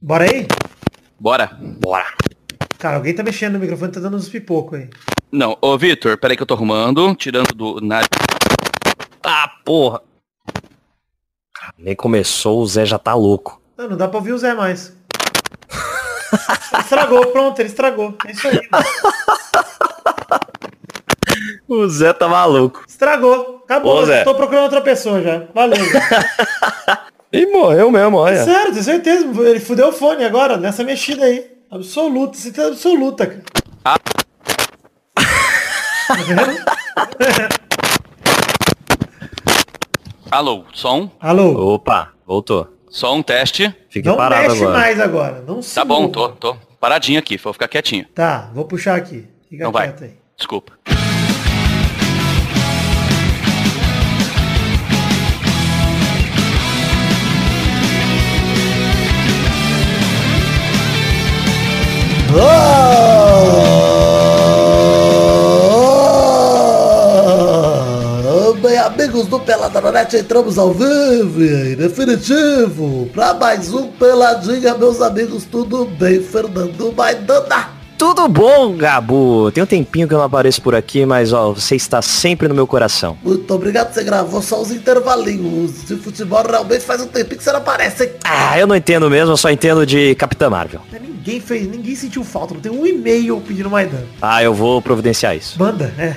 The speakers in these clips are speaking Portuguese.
Bora aí? Bora. Bora. Cara, alguém tá mexendo no microfone, tá dando uns pipocos aí. Não, ô Vitor, peraí que eu tô arrumando, tirando do nariz. Ah, porra. Nem começou, o Zé já tá louco. Não, não dá pra ouvir o Zé mais. estragou, pronto, ele estragou. É isso aí. O Zé tá maluco. Estragou. Acabou. Ô, Zé. Tô procurando outra pessoa já. Valeu. E morreu mesmo, olha. Sério, tenho certeza. Ele fudeu o fone agora, nessa mexida aí. Absoluta, você tá absoluta, cara. Ah. Tá? Alô, som? Alô? Opa, voltou. Só um teste. Fique Não parado mexe agora. mais agora. Não Tá bom, tô, tô paradinho aqui, vou ficar quietinho. Tá, vou puxar aqui. Fica Não vai. quieto aí. Desculpa. Ah, Bem, amigos do Peladanonete, entramos ao vivo e definitivo para mais um Peladinha, meus amigos. Tudo bem, Fernando Maidana? Tudo bom, Gabu? Tem um tempinho que eu não apareço por aqui, mas ó, você está sempre no meu coração. Muito obrigado, você gravou só os intervalinhos de futebol. Realmente faz um tempinho que você não aparece, hein? Ah, eu não entendo mesmo, eu só entendo de Capitã Marvel. Ninguém fez, ninguém sentiu falta. Não tem um e-mail pedindo Maidan. Ah, eu vou providenciar isso. Manda, é.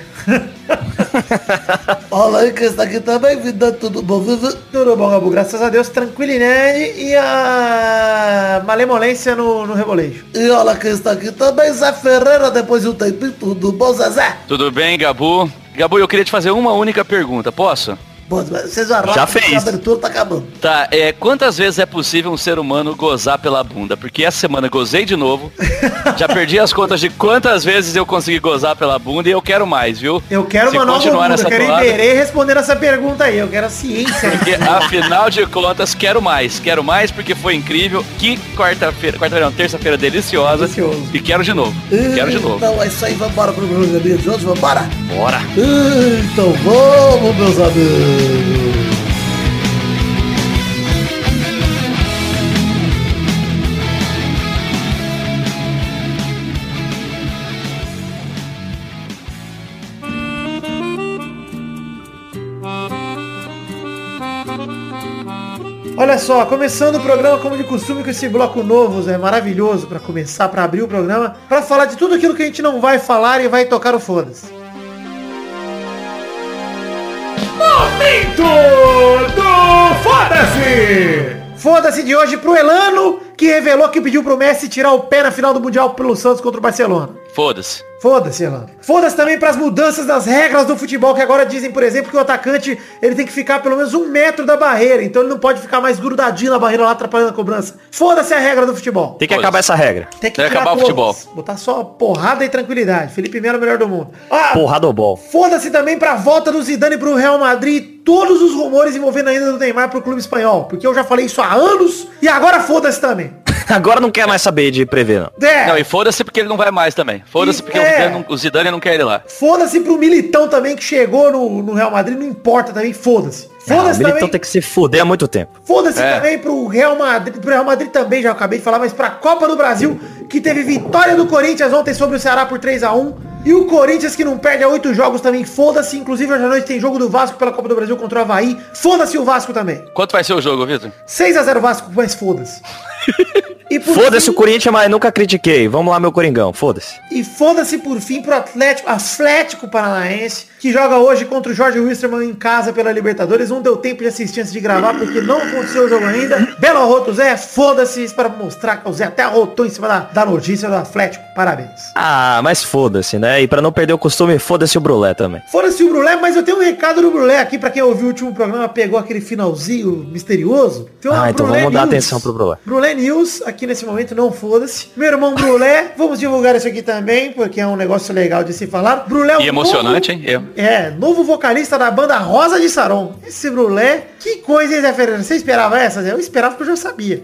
Olha aí quem está aqui também, vida, tudo bom, vive? Tudo bom, Gabu? Graças a Deus, tranquilidade e a malemolência no, no rebolejo. E olha quem está aqui também, Zé Ferreira, depois de um tempinho, tudo bom, Zezé? Tudo bem, Gabu? Gabu, eu queria te fazer uma única pergunta, posso? Bom, rápido, Já fez. a abertura tá acabando. Tá, é, quantas vezes é possível um ser humano gozar pela bunda? Porque essa semana eu gozei de novo. Já perdi as contas de quantas vezes eu consegui gozar pela bunda e eu quero mais, viu? Eu quero Se uma nova bunda, eu quero toada- Iberê respondendo essa pergunta aí. Eu quero a ciência. Porque, afinal de contas, quero mais. Quero mais porque foi incrível. Que quarta-feira, quarta-feira não, terça-feira deliciosa. Delicioso. E quero de novo. Quero de novo. Então é isso aí, vambora pro programa de hoje, vambora? Bora! Então vamos, meus amigos. Olha só, começando o programa como de costume com esse bloco novo, Zé, maravilhoso pra começar, pra abrir o programa, pra falar de tudo aquilo que a gente não vai falar e vai tocar o foda-se. Momento do Foda-se! Foda-se de hoje pro Elano, que revelou que pediu pro Messi tirar o pé na final do Mundial pelo Santos contra o Barcelona. Foda-se. Foda-se, Elano. Foda-se também pras mudanças das regras do futebol, que agora dizem, por exemplo, que o atacante ele tem que ficar pelo menos um metro da barreira, então ele não pode ficar mais grudadinho na barreira lá atrapalhando a cobrança. Foda-se a regra do futebol. Tem que acabar essa regra. Tem que Tem que acabar o todas. futebol. Botar só porrada e tranquilidade. Felipe Melo é o melhor do mundo. Ah, Porradobol. Foda-se também pra volta do Zidane pro Real Madrid e todos os rumores envolvendo ainda do Neymar pro clube espanhol. Porque eu já falei isso há anos e agora foda-se também. Agora não quer mais saber de prever, não. É, Não, e foda-se porque ele não vai mais também. Foda-se porque é. o, Zidane não, o Zidane não quer ele lá. foda-se pro Militão também que chegou no, no Real Madrid, não importa também, foda-se. Ah, o Foda-se Militão também. tem que se fuder há muito tempo. Foda-se É. também pro Real Madrid, pro Real Madrid também, já acabei de falar, mas pra Copa do Brasil, que teve vitória do Corinthians ontem sobre o Ceará por 3 a 1 E o Corinthians que não perde a oito jogos também, foda-se. Inclusive hoje à noite tem jogo do Vasco pela Copa do Brasil contra o Havaí. Foda-se o Vasco também. Quanto vai ser o jogo, Vitor? 6 a 0 Vasco, mas foda-se. Por Foda-se fim- o Corinthians, mas nunca critiquei. Vamos lá, meu Coringão. Foda-se. E foda-se por fim pro Atlético, Atlético Paranaense, que joga hoje contra o Jorge Wisterman em casa pela Libertadores. Não deu tempo de assistir antes de gravar, porque não aconteceu o jogo ainda. Belo arroto, Zé, foda-se para mostrar que o Zé até arrotou em cima da, da notícia do Atlético. Parabéns. Ah, mas foda-se, né? E pra não perder o costume, foda-se o Brulé também. Foda-se o Brulé, mas eu tenho um recado do Brulé aqui, pra quem ouviu o último programa, pegou aquele finalzinho misterioso. Tem uma Ah, então Brulé vamos dar News. atenção pro Brulé. Brulé News, aqui nesse momento, não foda-se. Meu irmão Brulé, vamos divulgar isso aqui também, porque é um negócio legal de se falar. Brulé é o E emocionante, novo- hein? Eu. É, novo vocalista da banda Rosa de Saron. Esse Brulé, que coisa, hein, Zé Ferreira? Você esperava essa, Zé? Eu esperava porque eu já sabia.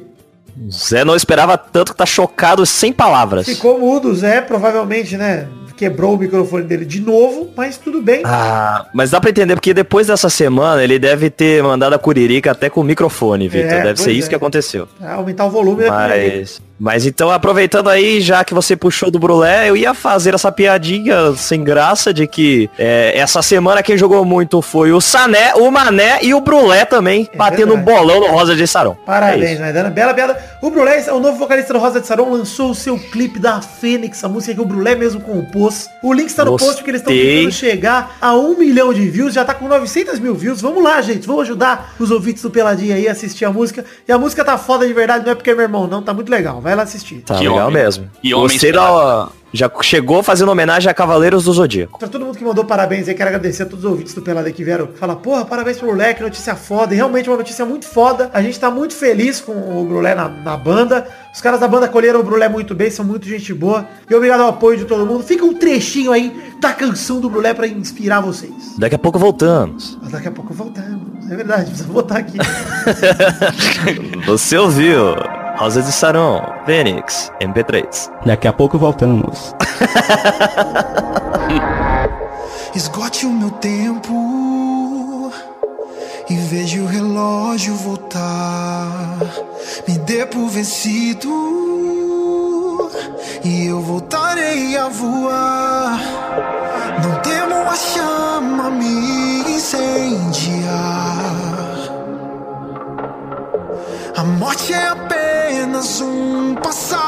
Zé não esperava tanto que tá chocado sem palavras. Ficou mudo, Zé, provavelmente, né? quebrou o microfone dele de novo, mas tudo bem. Ah, mas dá pra entender, porque depois dessa semana ele deve ter mandado a curirica até com o microfone, Vitor. É, deve ser pois isso é. que aconteceu. Pra aumentar o volume da pilha dele. Mas, então, aproveitando aí, já que você puxou do Brulé, eu ia fazer essa piadinha sem graça de que é, essa semana quem jogou muito foi o Sané, o Mané e o Brulé também, É batendo um verdade. bolão no Rosa de Sarão. É Parabéns, isso. né? Dana? Bela piada. O Brulé, o novo vocalista do Rosa de Sarão, lançou o seu clipe da Fênix, a música que o Brulé mesmo compôs. O link está no Gostei. post porque eles estão tentando chegar a um milhão de views, já tá com 900 mil views. Vamos lá, gente, vamos ajudar os ouvintes do Peladinha aí a assistir a música. E a música tá foda de verdade, não é porque é meu irmão, não, tá muito legal. Vai lá assistir. Tá Que legal homem. mesmo. Homem Gostei da... Já chegou fazendo homenagem a Cavaleiros do Zodíaco. Pra todo mundo que mandou parabéns aí, quero agradecer a todos os ouvintes do Pelada que vieram falar, porra, parabéns pro Brulé, que notícia foda. E realmente uma notícia muito foda. A gente tá muito feliz com o Brulé na, na banda. Os caras da banda acolheram o Brulé muito bem, são muito gente boa. E obrigado ao apoio de todo mundo. Fica um trechinho aí da canção do Brulé pra inspirar vocês. Daqui a pouco voltamos. Mas daqui a pouco voltamos. É verdade, precisa botar aqui. Você ouviu? Rosa de Sarão, Fênix, MP3. Daqui a pouco voltamos. Esgote o meu tempo e vejo o relógio voltar. Me dê por vencido e eu voltarei a voar. Não temo a chama me incendiar. A morte é apenas um passar.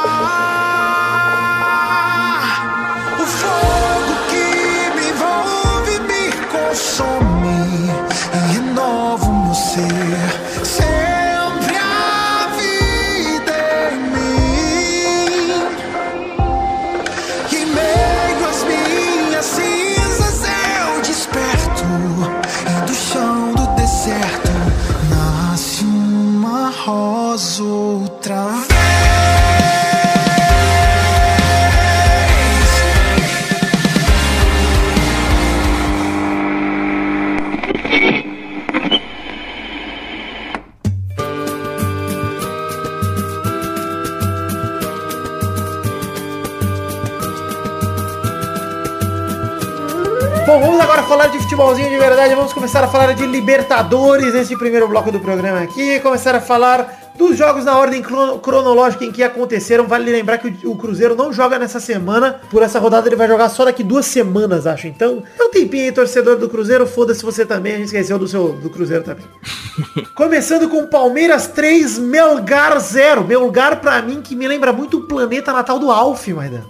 Futebolzinho de verdade. Vamos começar a falar de Libertadores nesse primeiro bloco do programa aqui. Começar a falar dos jogos na ordem crono- cronológica em que aconteceram. Vale lembrar que o, Cruzeiro não joga nessa semana. Por essa rodada ele vai jogar só daqui duas semanas, acho. Então, é um tempinho aí, torcedor do Cruzeiro. Foda-se você também. A gente esqueceu do seu do Cruzeiro também. Começando com Palmeiras 3, Melgar 0. Melgar pra mim que me lembra muito o planeta natal do Alf, Maidan.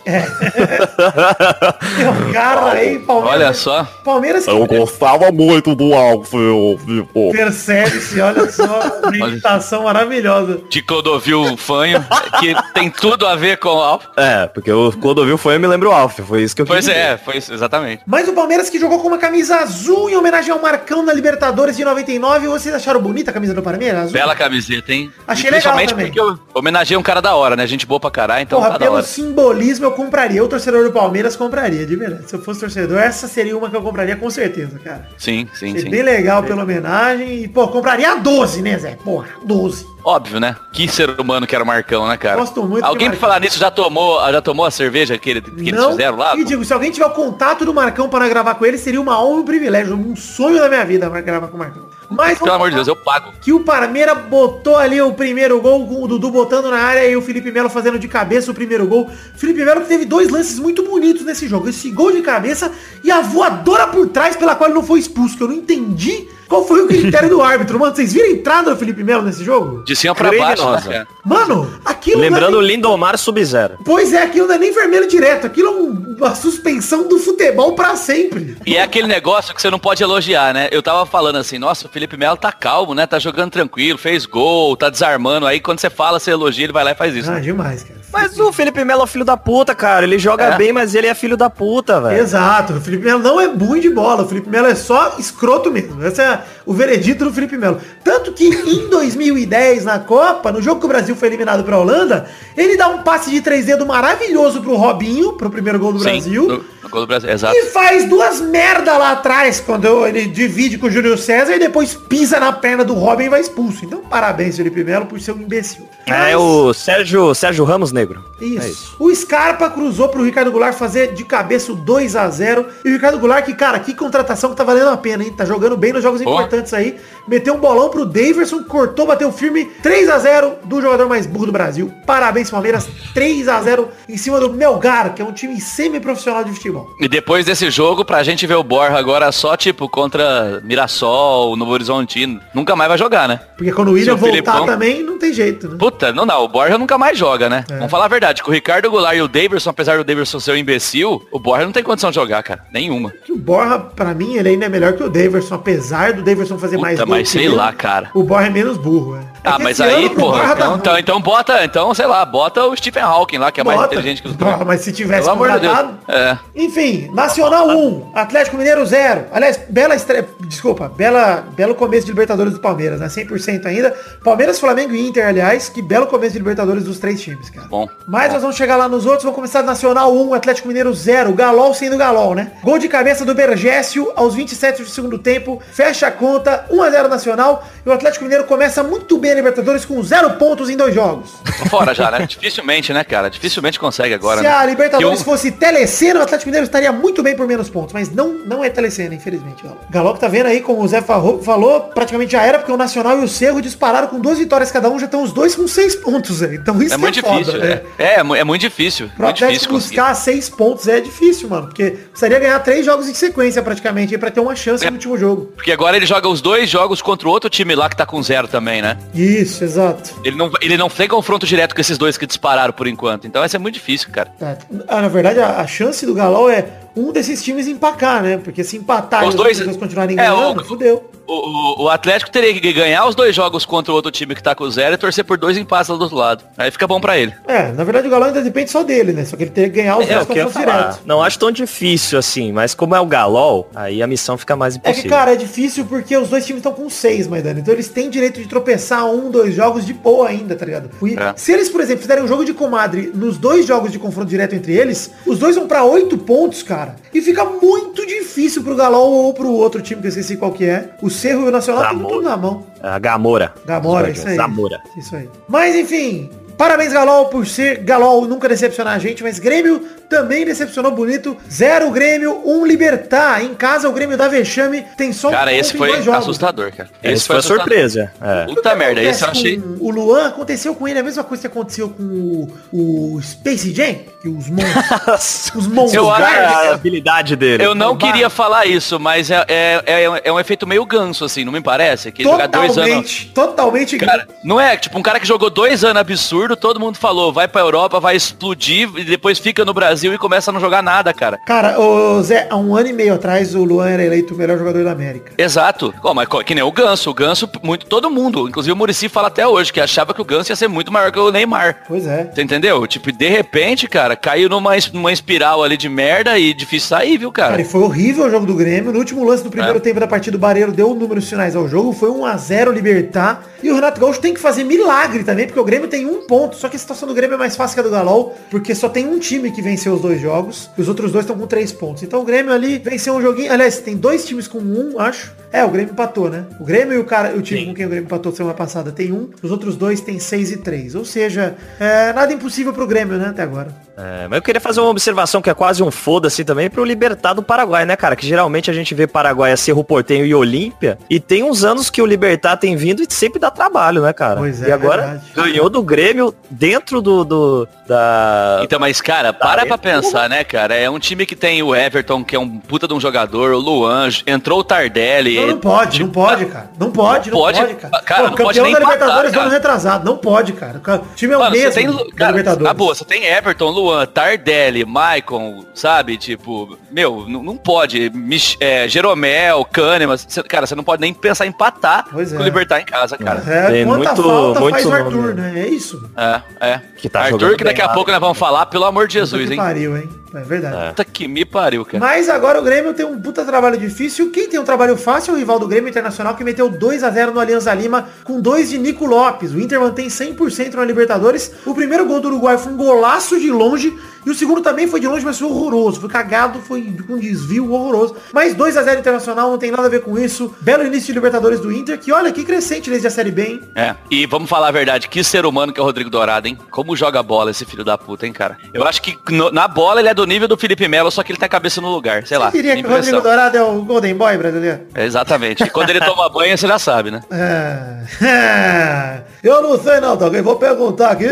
É Melgar aí, Palmeiras. Olha só. Palmeiras que Eu gostava muito do Alfio, Vitor. Percebe-se, olha só, uma imitação maravilhosa. De Clodovil Fanho, que tem tudo a ver com o Alf. É, porque o Clodovil eu me lembro o Alfio, foi isso que eu Pois é, foi isso, exatamente. Mas o Palmeiras que jogou com uma camisa azul em homenagem ao Marcão na Libertadores de 99. Vocês acharam bonita a camisa do Palmeiras? Azul? Bela camiseta, hein? Achei legal Principalmente também. porque eu homenageei um cara da hora, né? Gente boa pra caralho, então Porra, tá da pelo hora. simbolismo eu compraria. O torcedor do Palmeiras compraria, de verdade. Se eu fosse torcedor, essa seria uma que eu compraria com certeza, cara. Sim, sim, Achei sim. bem legal pela homenagem. E, pô, compraria a 12, né, Zé? Porra, 12. Óbvio, né? Que ser humano que era o Marcão, né, cara? Gosto muito Alguém pra falar nisso já tomou, já tomou a cerveja que, ele- que eles fizeram lá? E digo, se alguém tiver o contato do Marcão para gravar com ele, seria uma honra e um privilégio. Um sonho da minha vida gravar com o Marcão. Mas, Pelo amor de Deus, eu pago. que o Parmeira botou ali o primeiro gol, com o Dudu botando na área e o Felipe Melo fazendo de cabeça o primeiro gol. Felipe Melo teve dois lances muito bonitos nesse jogo. Esse gol de cabeça e a voadora por trás pela qual ele não foi expulso, que eu não entendi qual foi o critério do árbitro. Mano, vocês viram a entrada do Felipe Melo nesse jogo? De cima pra baixo, né, Criminosa. cara? Mano, aquilo não é Lembrando o nem- Lindomar Sub-Zero. Pois é, aquilo não é nem vermelho direto, aquilo é um- uma suspensão do futebol pra sempre. E é aquele negócio que você não pode elogiar, né? Eu tava falando assim, nossa, o Felipe Melo tá calmo, né? Tá jogando tranquilo, fez gol, tá desarmando. Aí quando você fala, você elogia, ele vai lá e faz isso. Ah, né? demais, cara. Mas o Felipe Melo é filho da puta, cara. Ele joga É. bem, mas ele é filho da puta, velho. Exato, o Felipe Melo não é ruim de bola, o Felipe Melo é só escroto mesmo. Esse é o veredito do Felipe Melo. Tanto que em 2010, na Copa, no jogo que o Brasil foi eliminado pra Holanda, ele dá um passe de 3 dedos maravilhoso pro Robinho, pro primeiro gol do Sim, Brasil. gol do Brasil, exato. E faz duas merda lá atrás, quando ele divide com o Júlio César e depois pisa na perna do Robin e vai expulso. Então, parabéns, Felipe Melo, por ser um imbecil. É o Sérgio, Sérgio Ramos Negro. Isso. É isso. O Scarpa cruzou pro Ricardo Goulart fazer de cabeça o 2 a 0 E o Ricardo Goulart, que, cara, que contratação que tá valendo a pena, hein? Tá jogando bem nos jogos Boa. importantes aí. Meteu um bolão pro Daverson, cortou, bateu firme 3 a 0 do jogador mais burro do Brasil. Parabéns, Palmeiras. 3 a 0 em cima do Melgar, que é um time semi-profissional de futebol. E depois desse jogo, pra gente ver o Borja agora só, tipo, contra Mirassol, Novo Horizontino, nunca mais vai jogar, né? Porque quando o William voltar Filipão- também, não tem jeito, né? Puta, não dá, o Borja nunca mais joga, né? É. Vamos falar a verdade, com o Ricardo Goulart e o Davidson, apesar do Davidson ser um imbecil, o Borja não tem condição de jogar, cara. Nenhuma. Que o Borja, pra mim, ele ainda é melhor que o Daverson, apesar do Daverson fazer Puta, mais gol mas sei ele, lá, cara. O Borja é menos burro, é. É Ah, que mas aí, porra, tá então, então, então bota, então, sei lá, bota o Stephen Hawking lá, que é mais Bota. inteligente que os dois. mas se tivesse Pelo amor de Deus. contratado... É. Enfim, Nacional 1, Atlético Mineiro 0. Aliás, bela estreia, desculpa, bela, belo começo de Libertadores do Palmeiras, né? 100% ainda. Palmeiras, Flamengo e Inter, aliás, que belo começo de Libertadores dos três times, cara. Bom. Mas nós vamos chegar lá nos outros, vamos começar Nacional 1, Atlético Mineiro 0, Galol sendo Galol, né? Gol de cabeça do Bergésio aos 27 do segundo tempo, fecha a conta, 1 a 0 Nacional, e o Atlético Mineiro começa muito bem a Libertadores com zero pontos em dois jogos. Tô fora já, né? Dificilmente, né, cara? Dificilmente consegue agora, Se né? a Libertadores Que um- fosse telecena, o Atlético Mineiro estaria muito bem por menos pontos. Mas não, não é telecena, infelizmente. Galo. Galo que tá vendo aí, como o Zé falou, falou, praticamente já era, porque o Nacional e o Cerro dispararam com duas vitórias cada um, já estão os dois com seis pontos, Zé. Então isso É que muito foda, difícil, né? é. É, é é muito difícil. Pro Muito difícil Atlético conseguir. buscar seis pontos é difícil, mano. Porque precisaria ganhar três jogos em sequência, praticamente, pra ter uma chance É. no último jogo. Porque agora ele joga os dois jogos contra o outro time lá que tá com zero também, né? Isso, exato. Ele não, ele não tem confronto direto com esses dois que dispararam por enquanto. Então vai ser muito difícil, cara. Tá. Ah, na verdade, a, a chance do Galol é um desses times empacar, né? Porque se empatar Os e dois- outros continuarem É, ganhando, o- fudeu. O, o- o Atlético teria que ganhar os dois jogos contra o outro time que tá com zero e torcer por dois empates lá do outro lado. Aí fica bom pra ele. É, na verdade o Galol ainda depende só dele, né? Só que ele teria que ganhar os É, dois confrontos falar. diretos. Não acho tão difícil assim, mas como é o Galol, aí a missão fica mais É impossível. que, cara, é difícil porque os dois times estão com seis, Maidana. Então eles têm direito de tropeçar um, dois jogos de boa ainda, tá ligado? E É. Se eles, por exemplo, fizerem um jogo de comadre nos dois jogos de confronto direto entre eles, os dois vão pra oito pontos, cara. E fica muito difícil pro Galol ou pro outro time que eu esqueci qual que é. O Cerro e o Nacional Zamora. tudo na mão. A Gamora. Gamora, Os isso aí. Zamora. Isso aí. Mas enfim, parabéns Galol por ser Galol nunca decepcionar a gente, mas Grêmio também decepcionou bonito. Zero Grêmio, um Libertar. Em casa o Grêmio da Vexame tem só um Cara, ponto esse foi assustador, cara. Esse foi a surpresa. É. Puta merda, esse eu achei. O Luan aconteceu com ele a mesma coisa que aconteceu com o, o Space Jam, que os monstros, os monstros Eu acho- a habilidade dele. Eu não queria falar isso, mas é, é, é, é um efeito meio ganso, assim, não me parece? Que jogar dois anos. totalmente, totalmente Cara, não é, tipo, um cara que jogou dois anos absurdo, todo mundo falou, vai pra Europa, vai explodir, e depois fica no Brasil e começa a não jogar nada, cara. Cara, ô Zé, há um ano e meio atrás o Luan era eleito o melhor jogador da América. Exato. Ó, mas que nem o Ganso. O Ganso, muito, todo mundo, inclusive o Murici fala até hoje, que achava que o Ganso ia ser muito maior que o Neymar. Pois é. Você entendeu? Tipo, de repente, cara, caiu numa, numa espiral ali de merda e difícil sair, viu, cara? Cara, e foi horrível o jogo do Grêmio. No último lance do primeiro É. tempo da partida, o Barreiro deu números finais ao jogo. Foi 1x0 Libertar. E o Renato Gaúcho tem que fazer milagre também, porque o Grêmio tem um ponto. Só que a situação do Grêmio é mais fácil que a do Galol, porque só tem um time que venceu os dois jogos. E os outros dois estão com três pontos. Então o Grêmio ali venceu um joguinho. Aliás, tem dois times com um, acho. É, o Grêmio empatou, né? O Grêmio e o cara, o time com quem o Grêmio empatou semana passada tem um. Os outros dois tem seis e três. Ou seja, é, nada impossível pro Grêmio, né, até agora. É, mas eu queria fazer uma observação que é quase um foda-se também pro Libertar do Paraguai, né, cara? Que geralmente a gente vê Paraguai a Cerro Portenho e Olímpia. E tem uns anos que o Libertar tem vindo e sempre dá trabalho, né, cara? Pois é, e agora verdade. ganhou do Grêmio dentro do, do da... Então, mas, cara, para pra pensar, né, cara? É um time que tem o Everton, que é um puta de um jogador, o Luan, entrou o Tardelli. Não, não pode, não pode, cara. Não pode, não Pode, pode, cara. cara, não campeão pode nem da Libertadores ano retrasado. Não pode, cara. O time é o Mano, mesmo tem, da cara, Libertadores. acabou, você tem Everton, Luan, Tardelli, Maicon, sabe? Tipo, meu, não, não pode. Mich é, Jeromel, Kahneman, você- cara, você não pode nem pensar em empatar Pois é. com o Libertar em casa, cara. É, Tem quanta muito- falta muito faz o Arthur, né? né? É isso. É, é. Que tá Arthur, que daqui a pouco nós vamos falar, pelo amor de Jesus, hein? Pariu, hein? É verdade. Puta que me pariu, cara. Mas agora o Grêmio tem um puta trabalho difícil. Quem tem um trabalho fácil é o rival do Grêmio Internacional, que meteu 2 a 0 no Alianza Lima, com dois de Nico Lopes. O Inter mantém 100% na Libertadores. O primeiro gol do Uruguai foi um golaço de longe. E o segundo também foi de longe, mas foi horroroso. Foi cagado, foi com um desvio horroroso. Mas 2 a 0 Internacional, não tem nada a ver com isso. Belo início de Libertadores do Inter, que olha que crescente desde a Série B, hein? É, e vamos falar a verdade, que ser humano que é o Rodrigo Dourado, hein? Como joga bola esse filho da puta, hein, cara? Eu acho que no- na bola ele é do nível do Felipe Melo, só que ele tá a cabeça no lugar, sei lá. Você diria que o. Rodrigo Dourado é o Golden Boy brasileiro? É, exatamente. E quando ele toma banho, você já sabe, né? É. Eu não sei não. Eu vou perguntar aqui.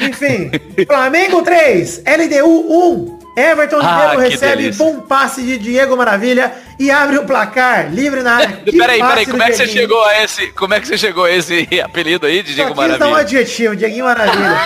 Enfim. Flamengo 3, LDU 1. Everton Ah, Ribeiro recebe delícia. bom passe de Diego Maravilha e abre o placar. Livre na área. Que peraí, peraí, do como é que você chegou a esse. Como é que você chegou a esse apelido aí de Só Diego quis dar um Maravilha? adjetivo, Dieguinho Maravilha.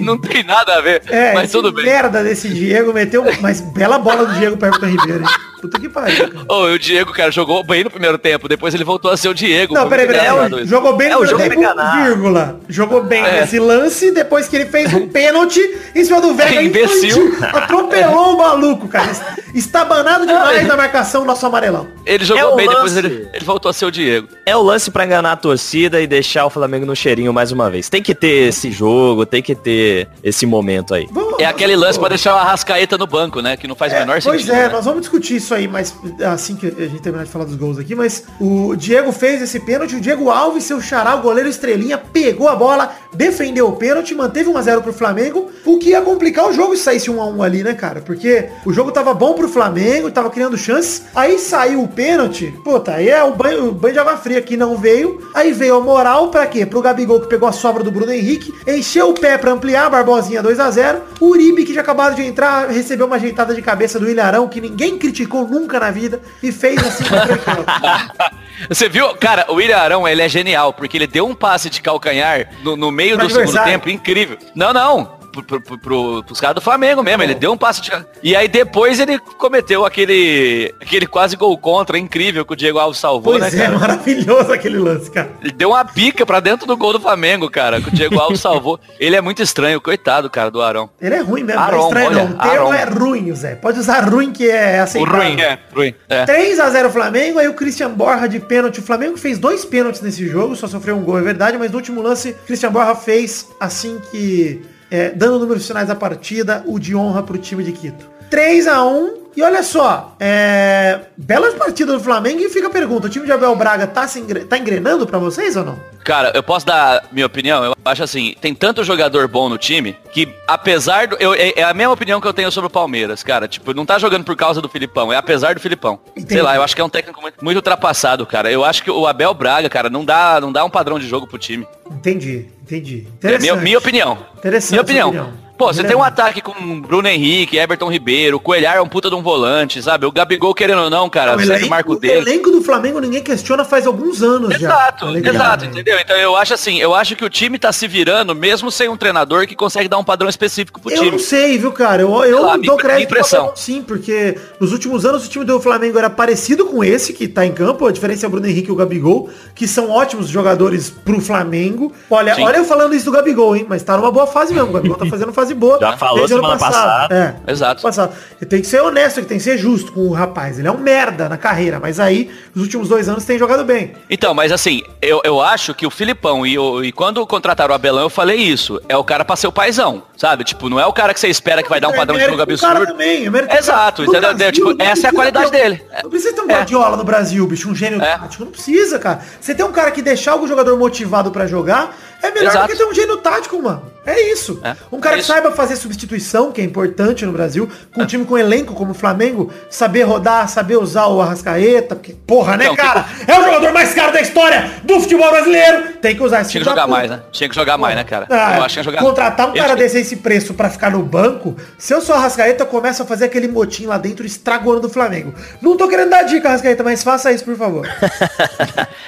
Não tem nada a ver, É, mas esse tudo bem. merda desse Diego meteu, mas bela bola do Diego para Everton Ribeiro. hein? Puta que pariu. Ô, e o Diego, cara, jogou bem no primeiro tempo, depois ele voltou a ser o Diego. Não, peraí, peraí. É, jogou bem É, no primeiro é tempo, vírgula. Jogou bem É. nesse lance, depois que ele fez um pênalti em cima do Vega. É, imbecil. infantil. Atropelou o maluco, cara. Estabanado demais na marcação nosso amarelão. Ele É jogou o bem, depois lance. ele, ele voltou a ser o Diego. É o lance pra enganar a torcida e deixar o Flamengo no cheirinho mais uma vez. Tem que ter esse jogo, tem que ter esse momento aí. Vamos- É aquele lance Pô, pra deixar o Arrascaeta no banco, né? Que não faz o menor Pois sentido. é, né? nós vamos discutir isso aí, mas assim que a gente terminar de falar dos gols aqui, mas o Diego fez esse pênalti, o Diego Alves, seu xará, o goleiro estrelinha, pegou a bola, defendeu o pênalti, manteve 1x0 pro Flamengo, o que ia complicar o jogo se saísse 1x1 ali, né, cara? Porque o jogo tava bom pro Flamengo, tava criando chances, aí saiu o pênalti, puta, aí é o banho, o banho de água fria que não veio, aí veio a moral pra quê? Pro Gabigol que pegou a sobra do Bruno Henrique, encheu o pé pra ampliar, Barbosinha 2x0, o Uribe que já acabado de entrar, recebeu uma ajeitada de cabeça do Ilharão, que ninguém criticou nunca na vida, e fez assim. Você viu? Cara, o William Arão, ele é genial, porque ele deu um passe de calcanhar no, no meio Pro do segundo tempo, incrível. Não, não. Pro, pro, pro, pro- pros caras do Flamengo mesmo, ele deu um passe de E aí depois ele cometeu aquele aquele quase gol contra incrível que o Diego Alves salvou, Pois né, é, cara? maravilhoso aquele lance, cara. Ele deu uma pica pra dentro do gol do Flamengo, cara, que o Diego Alves salvou. Ele é muito estranho, coitado, cara, do Arão. Ele é ruim mesmo, Aron, é estranho olha, não. O termo é ruim, Zé. Pode usar ruim que é O aceitável. ruim, é, ruim. É. 3x0 Flamengo, aí o Christian Borja de pênalti. O Flamengo fez dois pênaltis nesse jogo, só sofreu um gol, é verdade, mas no último lance, Christian Borja fez assim que, é, dando números finais da partida, o de honra pro time de Quito. 3x1, e olha só, é, belas partidas do Flamengo e fica a pergunta, o time de Abel Braga tá, se engre- tá engrenando pra vocês ou não? Cara, eu posso dar minha opinião? Eu acho assim, tem tanto jogador bom no time que, apesar do. Eu, é, é a mesma opinião que eu tenho sobre o Palmeiras, cara. Tipo, não tá jogando por causa do Filipão, é apesar do Filipão. Entendi. Sei lá, eu acho que é um técnico muito, muito ultrapassado, cara. Eu acho que o Abel Braga, cara, não dá, não dá um padrão de jogo pro time. Entendi, entendi. É minha, minha opinião. Interessante Minha opinião. opinião. Pô, você tem um ataque com Bruno Henrique, Everton Ribeiro, o Coelhar é um puta de um volante, sabe? O Gabigol, querendo ou não, cara, O segue elenco, o marco o dele. elenco do Flamengo ninguém questiona faz alguns anos já. Exato, Tá ligado? exato, entendeu? Então eu acho assim, eu acho que o time tá se virando, mesmo sem um treinador que consegue dar um padrão específico pro Eu time. não sei, viu, cara? Eu, eu lá, dou crédito impressão. Sim, porque nos últimos anos o time do Flamengo era parecido com esse que tá em campo. A diferença é o Bruno Henrique e o Gabigol, que são ótimos jogadores pro Flamengo. Olha, Sim. olha eu falando isso do Gabigol, hein? Mas tá numa boa fase mesmo. O Gabigol tá fazendo fase boa. Já falou semana passada. É. Exato. Passado. E tem que ser honesto, que tem que ser justo com o rapaz. Ele é um merda na carreira, mas aí, nos últimos dois anos, tem jogado bem. Então, mas assim, eu, eu acho que o Filipão e, o- e quando contrataram o Abelão, eu falei isso. É o cara pra ser o paizão, sabe? Tipo, não é o cara que você espera que vai dar um É padrão de mérito jogo do cara absurdo. também, é Exato, cara. Entendeu? Brasil, Tipo, essa é a qualidade ter dele. Não precisa ter um É. Guardiola no Brasil, bicho, um gênio É. tático. Não precisa, cara. Você tem um cara que deixar o jogador motivado pra jogar, é melhor Exato. do que ter um gênio tático, mano. É isso. É. Um cara É que isso. saiba fazer substituição, que é importante no Brasil, com um time com elenco como o Flamengo, saber rodar, saber usar o Arrascaeta, porque, porra, né, Não, tem cara? É o jogador mais caro da história do futebol brasileiro. Tem que usar esse Tinha que jogar mais, né? Tinha que jogar mais, né, cara? Ah, eu acho que jogar Contratar um cara desse a esse preço pra ficar no banco, se eu sou Arrascaeta, eu começo a fazer aquele motim lá dentro e estrago o ano do Flamengo. Não tô querendo dar dica, Arrascaeta, mas faça isso, por favor.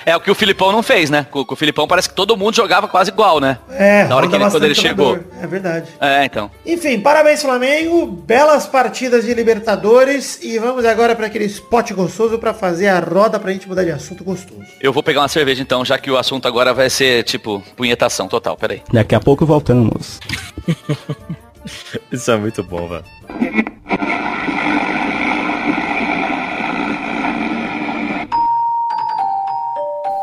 É o que o Filipão não fez, né? Com, com o Filipão parece que todo mundo jogava quase igual, né? É, Na hora que ele, quando ele chegou. É verdade. É, então. Enfim, parabéns Flamengo, belas partidas de Libertadores e vamos agora para aquele spot gostoso pra fazer a roda pra gente mudar de assunto gostoso. Eu vou pegar uma cerveja então, já que o assunto agora vai ser, tipo, punhetação total. Peraí. Daqui a pouco voltamos. Isso é muito bom, velho.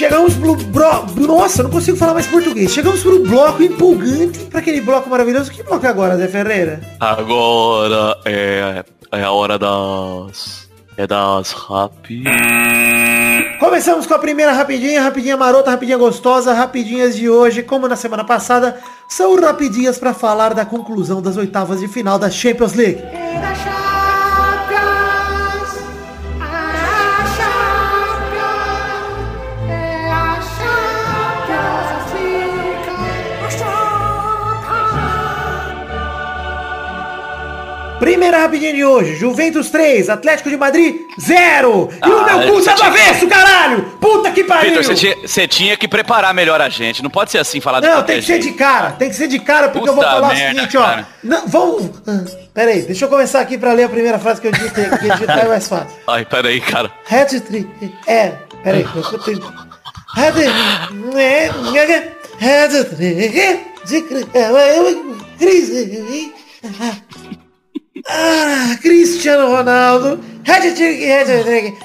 Chegamos pro bro... Nossa, não consigo falar mais português. Chegamos pro bloco empolgante, pra aquele bloco maravilhoso. Que bloco é agora, Zé Ferreira? Agora é, é a hora das. É das rap. Começamos com a primeira rapidinha, rapidinha marota, rapidinha gostosa, rapidinhas de hoje, como na semana passada, são rapidinhas pra falar da conclusão das oitavas de final da Champions League. Primeira rapidinha de hoje, Juventus 3, Atlético de Madrid 0. E o Ah, meu cu tá do avesso, caralho! Puta que pariu! Vitor, você tinha, tinha que preparar melhor a gente. Não pode ser assim falar Não, tem que ser de cara, tem que ser de cara, porque eu vou Puta falar o merda, seguinte, ó. Não, vamos. ah, Pera aí, deixa eu começar aqui pra ler a primeira frase que eu digitei, porque digitar é mais fácil. Ai, peraí, cara. Hat-trick. É, pera aí, eu tenho... Hat-trick. Hat-trick. De cri- é, Cris. Ah, Cristiano Ronaldo.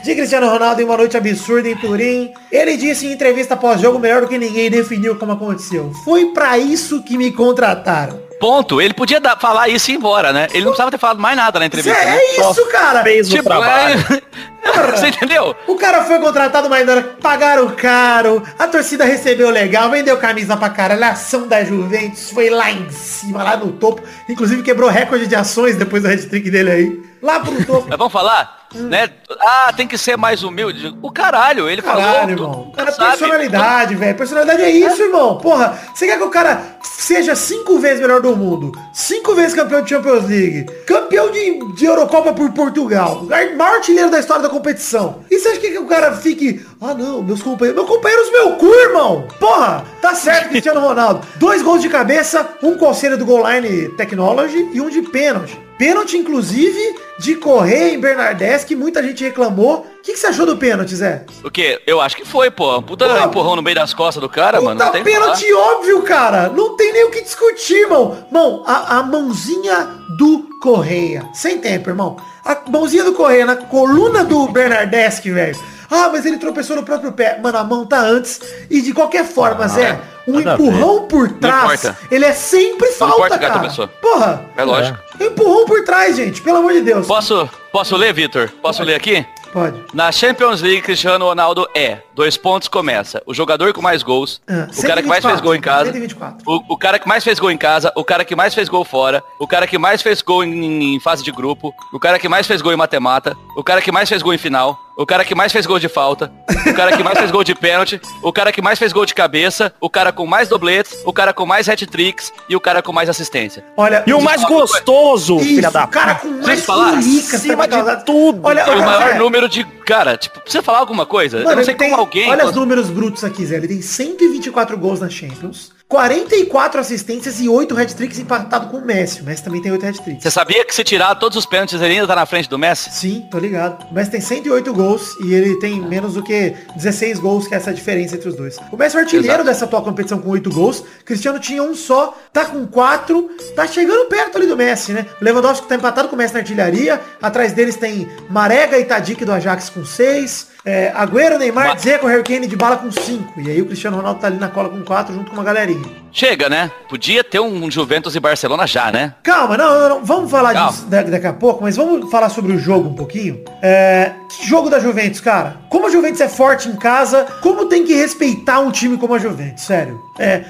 De Cristiano Ronaldo em uma noite absurda em Turim. Ele disse em entrevista pós-jogo melhor do que ninguém definiu como aconteceu. Foi pra isso que me contrataram. Ponto. Ele podia dar- falar isso e ir embora, né? Ele não precisava ter falado mais nada na entrevista. né? É isso, cara. Fez o Tipo, trabalho. é... Você entendeu? O cara foi contratado, mas pagaram caro, a torcida recebeu legal, vendeu camisa pra caralho, a ação da Juventus foi lá em cima, lá no topo. Inclusive quebrou recorde de ações depois do hat-trick dele aí. Lá pro topo. Mas vamos falar? Né? Ah, tem que ser mais humilde. O caralho, ele Caralho, falou. irmão. Cara, sabe? personalidade, velho. Personalidade é isso, irmão. Porra, você quer que o cara seja cinco vezes melhor do mundo, cinco vezes campeão de Champions League, campeão de, de Eurocopa por Portugal, maior artilheiro da história da competição. E você acha que, que o cara fique, ah não, meus companheiros, meus companheiros, meu cu, irmão. Porra, tá certo, Cristiano Ronaldo. Dois gols de cabeça, um conselho do Goal Line Technology e um de pênalti. Pênalti, inclusive, de Correia em Bernardes, que muita gente reclamou. O que, que você achou do pênalti, Zé? O quê? Eu acho que foi, pô. Um Puta Pô, empurrão no meio das costas do cara, mano. Falar. pênalti óbvio, cara. Não tem nem o que discutir, irmão. Irmão, a, a mãozinha do Correia. Sem tempo, irmão. A mãozinha do Correia na coluna do Bernardeschi, velho. Ah, mas ele tropeçou no próprio pé. Mano, a mão tá antes. E de qualquer forma, Zé, um empurrão por trás, ele é sempre Não falta, cara. Porra. É lógico. Empurrão por trás, gente. Pelo amor de Deus. Posso, posso ler, Vitor? Posso ler aqui? Pode. Na Champions League, Cristiano Ronaldo é, dois pontos começa, o jogador com mais gols, Ah, o cara que mais fez gol em casa, 124. o, o cara que mais fez gol em casa, o cara que mais fez gol fora, o cara que mais fez gol em, em fase de grupo, o cara que mais fez gol em mata-mata, o cara que mais fez gol em final, o cara que mais fez gol de falta, o cara que mais fez gol de pênalti, o cara que mais fez gol de cabeça, o cara com mais dobletes, o cara com mais hat-tricks e o cara com mais assistência. Olha, E o mais gostoso, Isso, filha da o cara com mais falar? sabe de tudo. Olha, o maior número de... Cara, tipo, precisa falar alguma coisa? Mano, eu não sei como alguém... Olha os números brutos aqui, Zé. Ele tem 124 gols na Champions, 44 assistências e 8 hat-tricks empatado com o Messi. O Messi também tem 8 hat-tricks. Você sabia que se tirar todos os pênaltis ele ainda tá na frente do Messi? Sim, tô ligado. O Messi tem 108 gols e ele tem menos do que 16 gols, que é essa diferença entre os dois. O Messi é o artilheiro Exato. dessa atual competição com 8 gols. Cristiano tinha um só, tá com 4, tá chegando perto ali do Messi, né? O Lewandowski tá empatado com o Messi na artilharia. Atrás deles tem Marega e Tadic do Ajax com 6. É, Agüero, Neymar, Ma- Dzeko, Harry Kane de bala com 5. E aí o Cristiano Ronaldo tá ali na cola com 4 junto com uma galerinha. Chega, né? Podia ter um Juventus e Barcelona já, né? Calma, não, não, não. Vamos falar Calma. disso da- daqui a pouco, mas vamos falar sobre o jogo um pouquinho. É, que jogo da Juventus, cara? Como a Juventus é forte em casa, como tem que respeitar um time como a Juventus, sério. É,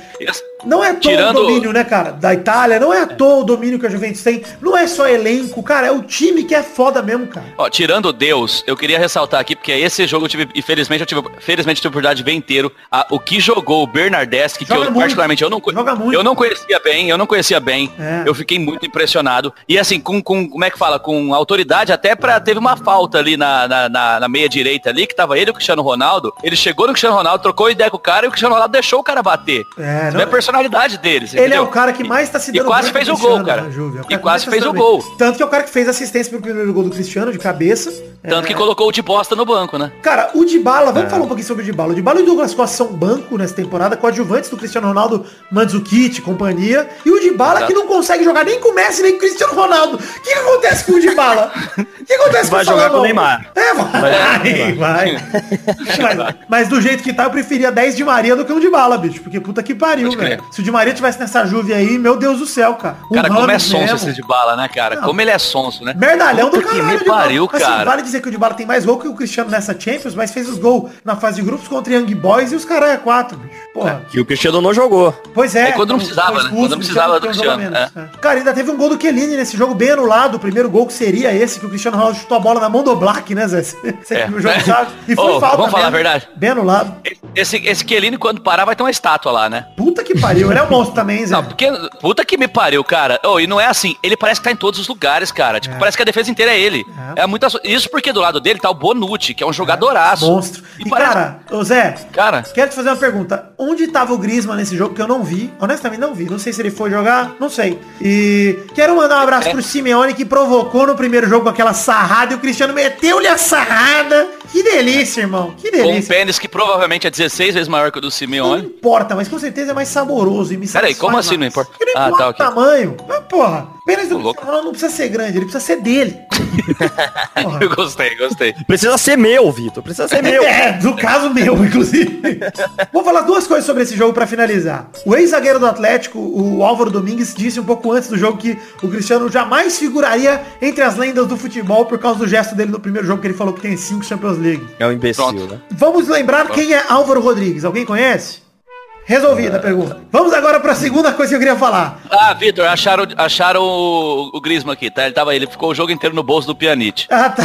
não é à toa Tirando- o domínio, né, cara, da Itália, não é à toa o domínio que a Juventus tem, não é só elenco, cara, é o time que é foda mesmo, cara. Ó, tirando Deus, eu queria ressaltar aqui, porque esse jogo eu tive, infelizmente, eu tive, felizmente, eu tive a oportunidade de ver inteiro. a- o que jogou o Bernardeschi, que Joga eu muito. particularmente eu não, muito. eu não conhecia bem, eu não conhecia bem. É. Eu fiquei muito impressionado. E assim, com, com, como é que fala? Com autoridade, até pra, teve uma falta ali na, na, na- na meia direita ali, que tava ele e o Cristiano Ronaldo. Ele chegou no Cristiano Ronaldo, trocou ideia com o cara e o Cristiano Ronaldo deixou o cara bater. É, vê a personalidade deles, Ele é entendeu? o cara que mais tá se E dando quase bem com fez o gol, cara. Juve, é o cara E quase tá fez o bem. gol. Tanto que é o cara que fez assistência pro primeiro gol do Cristiano de cabeça. Tanto É, que colocou o de bosta no banco, né? Cara, o Dybala, vamos falar um pouquinho sobre o Dybala. O Dybala e o Douglas Costa são banco nessa temporada, coadjuvantes do Cristiano Ronaldo, Mandzukic, companhia. E o Dybala Exato. que não consegue jogar nem com o Messi, nem com o Cristiano Ronaldo. O que, acontece com o Dybala? O que acontece Vai com o jogar Salomão? com o Neymar. É, vai, vai. mas, mas do jeito que tá, eu preferia 10 de Maria do que um Dybala, bicho. Porque puta que pariu, Pode crer. velho. Se o de Maria tivesse nessa Juve aí, meu Deus do céu, cara. O Cara, como é Ramos sonso mesmo. esse de bala, né, cara? Não. Como ele é sonso, né? Merdalhão do Puta que caralho. me pariu. Assim, cara. vale dizer que o Dybala tem mais gol que o Cristiano nessa Champions, mas fez os gols na fase de grupos contra Young Boys e os caras é quatro, bicho. Porra. Que o Cristiano não jogou. Pois é. É quando não precisava, né? Quando não precisava do Cristiano, menos, é. Cara, ainda teve um gol do Chiellini nesse jogo bem anulado. O primeiro gol que seria esse, que o Cristiano Ronaldo chutou a bola na mão do Black, né, Zé? Você É. jogo sabe. E foi Ô, falta vamos falar a verdade? Bem anulado. Esse, esse Chiellini, quando parar, vai ter uma estátua lá, né? Puta que pariu. Ele é um monstro também, Zé. Não, porque, puta que me pariu, cara. Oh, e não é assim, ele parece que tá em todos os lugares, cara. Tipo, É. parece que a defesa inteira é ele. É. É, muita so- Isso porque do lado dele tá o Bonucci, que é um jogadoraço. Monstro. E, parece- cara, ô Zé, Cara, Quero te fazer uma pergunta. Onde tava o Griezmann nesse jogo que eu não vi? Honestamente não vi. Não sei se ele foi jogar, não sei. E quero mandar um abraço É. pro Simeone que provocou no primeiro jogo aquela sarrada e o Cristiano meteu-lhe a sarrada. Que delícia, irmão. Que com um delícia. pênis que provavelmente é 16 vezes maior que o do Não Simeone. importa, mas com certeza é mais saboroso e me Peraí, como assim não mais. importa? Porque não Ah, importa tá, o ok. tamanho. Mas, porra, pênis do louco. Cristiano não precisa ser grande, ele precisa ser dele. Eu gostei, gostei. Precisa ser meu, Vitor. Precisa ser meu. É, no caso meu, inclusive. Vou falar duas coisas sobre esse jogo pra finalizar. O ex-zagueiro do Atlético, o Álvaro Domingues, disse um pouco antes do jogo que o Cristiano jamais figuraria entre as lendas do futebol por causa do gesto dele no primeiro jogo que ele falou que tem cinco Champions League. É um imbecil, Pronto. né? Vamos lembrar quem é Álvaro Rodrigues. Alguém conhece? Resolvida a pergunta. Vamos agora pra segunda coisa que eu queria falar. Ah, Vitor, acharam, acharam o, o Griezmann aqui, tá? Ele, tava, ele ficou o jogo inteiro no bolso do Pjanic. Ah, tá.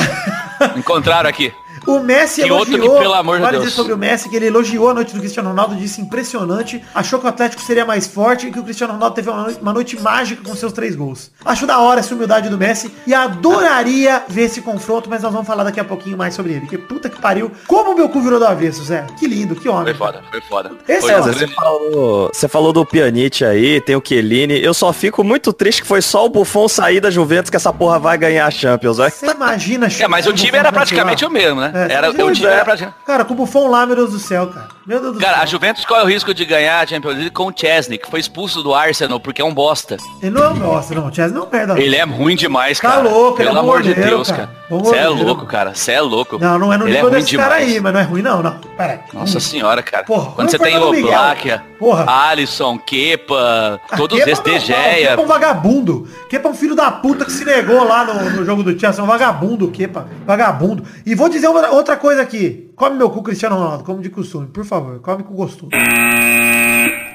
Encontraram aqui. O Messi Que outro elogiou, que, pelo amor de vale Deus. dizer sobre o Messi, que ele elogiou a noite do Cristiano Ronaldo, disse impressionante, achou que o Atlético seria mais forte e que o Cristiano Ronaldo teve uma noite, uma noite mágica com seus três gols. Acho da hora essa humildade do Messi e adoraria ver esse confronto, mas nós vamos falar daqui a pouquinho mais sobre ele. Que puta que pariu. Como o meu cu virou do avesso, Zé. Que lindo, que homem. Foi foda, foi foda. Esse foi é o- Você falou, você falou do Pjanic aí, tem o Chiellini. Eu só fico muito triste que foi só o Buffon sair da Juventus que essa porra vai ganhar a Champions. Vai. Você imagina É, mas o time era praticamente o mesmo, né? É, era, o time é. era praticamente... Cara, com o Buffon lá, meu Deus do céu, cara. Meu Deus do Cara, a céu. Juventus corre o risco de ganhar a Champions League com o Chesney, que foi expulso do Arsenal porque é um bosta. Ele não é um bosta, não. O Chelsea não perde. Ele é ruim demais, Tá cara. louco, ele é Pelo um amor de goleiro, Deus, cara. cara. Você é louco, cara. Você é louco. Não, não é no Ele nível é desse cara demais. aí, mas não é ruim não, não. Pera aí. Nossa Hum. senhora, cara. Porra, Quando você tem o. Black. Alisson, Kepa, Ah, todos Kepa esses, De Gea. Kepa é um vagabundo. Kepa é um filho da puta que se negou lá no, no jogo do Chelsea. É um vagabundo, Kepa. Vagabundo. E vou dizer uma- outra coisa aqui. Come meu cu, Cristiano Ronaldo, como de costume. Por favor, come com gostoso.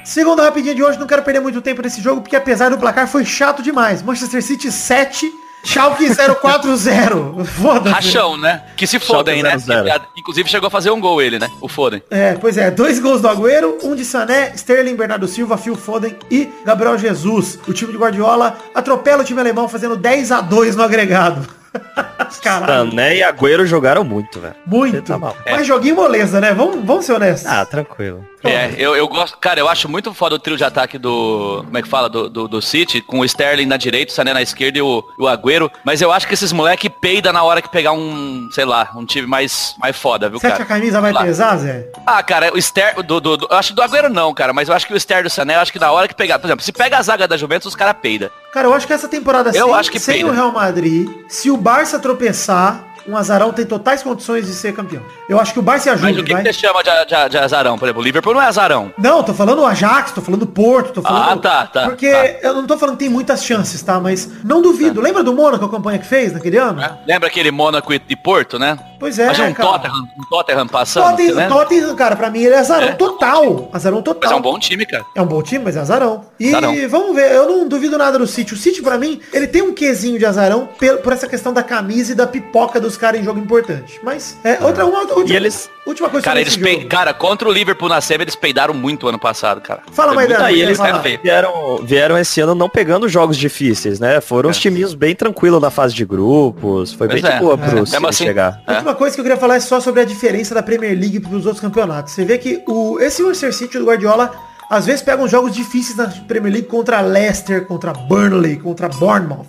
Segunda rapidinha de hoje, não quero perder muito tempo nesse jogo, porque apesar do placar foi chato demais. Manchester City 7, Schalke 040. Foda-se. Rachão, né? Que se foda aí, né? 0-0. Inclusive chegou a fazer um gol ele, né? O Foden. É, pois é, dois gols do Agüero, um de Sané, Sterling, Bernardo Silva, Phil Foden e Gabriel Jesus. O time de Guardiola atropela o time alemão fazendo 10 a 2 no agregado. Caralho, Sané e Agüero jogaram muito, velho. Muito. tá mal. Mas joguinho moleza, né? Vamos, vamos ser honestos. Ah, tranquilo. É, eu, eu gosto, cara, eu acho muito foda o trio de ataque do, como é que fala, do, do, do City, com o Sterling na direita, o Sané na esquerda e o, o Agüero, mas eu acho que esses moleque peida na hora que pegar um, sei lá, um time mais, mais foda, viu, Você acha que cara? a camisa vai Lá. pesar, Zé? Ah, cara, o Ster, do, do, do- eu acho do Agüero não, cara, mas eu acho que o Ster do Sané, eu acho que na hora que pegar, por exemplo, se pega a zaga da Juventus, os caras peida. Cara, eu acho que essa temporada Eu sem, acho que sem peida. o Real Madrid, se o Barça tropeçar, um azarão tem totais condições de ser campeão. Eu acho que o Barça e a Mas o que, que você chama de, de, de azarão? Por exemplo, o Liverpool não é azarão. Não, tô falando o Ajax, tô falando o Porto, tô falando... Ah, tá, tá, Porque tá. eu não tô falando que tem muitas chances, tá? Mas não duvido. Lembra do Mônaco, a campanha que fez naquele ano? né? Lembra aquele Mônaco e Porto, né? Pois é, Imagina um cara. Tottenham, um Tottenham passando, Tottenham? Tottenham, cara, pra mim ele é azarão É. total. Azarão total. Mas é um bom time, cara. É um bom time, mas é azarão. E Azarão. vamos ver, eu não duvido nada do City. O City, pra mim, ele tem um quesinho de azarão por essa questão da camisa e da pipoca dos caras em jogo importante. Mas, é, outra, uma, última, E eles- última coisa Cara, eles jogo. cara, contra o Liverpool na semi, eles peidaram muito ano passado, cara. Fala, Maidana, muito- Aí eles vieram, vieram esse ano não pegando jogos difíceis, né? Foram os timinhos bem tranquilos na fase de grupos. Foi Pois bem é. de boa É. pro City assim, chegar. É. Última coisa que eu queria falar é só sobre a diferença da Premier League para os outros campeonatos. Você vê que o, esse Manchester City do Guardiola às vezes pega uns jogos difíceis na Premier League contra Leicester, contra Burnley, contra Bournemouth.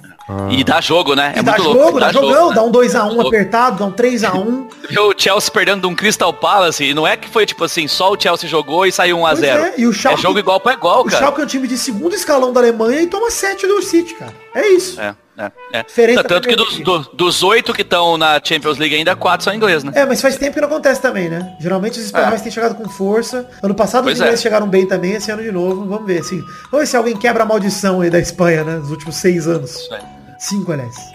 E dá jogo, né? E É dá muito jogo, louco. dá jogão, né? dá um 2x1 Louco. apertado, dá um 3x1. Viu o Chelsea perdendo de um Crystal Palace e não é que foi tipo assim, só o Chelsea jogou e saiu 1x0. Pois é, e o Schalke- é jogo igual pra igual, O cara. Schalke é um time de segundo escalão da Alemanha e toma 7 do City, cara. É isso. É, é, é. Diferença Tanto que dos, do- dos oito que estão na Champions League ainda, quatro são ingleses, né? É, mas faz tempo que não acontece também, né? Geralmente os espanhóis têm chegado com força. Ano passado Pois os ingleses é. chegaram bem também, esse ano de novo. Vamos ver, assim. Vamos ver se alguém quebra a maldição aí da Espanha, né? Nos últimos seis anos. Isso aí. Cinco, aliás.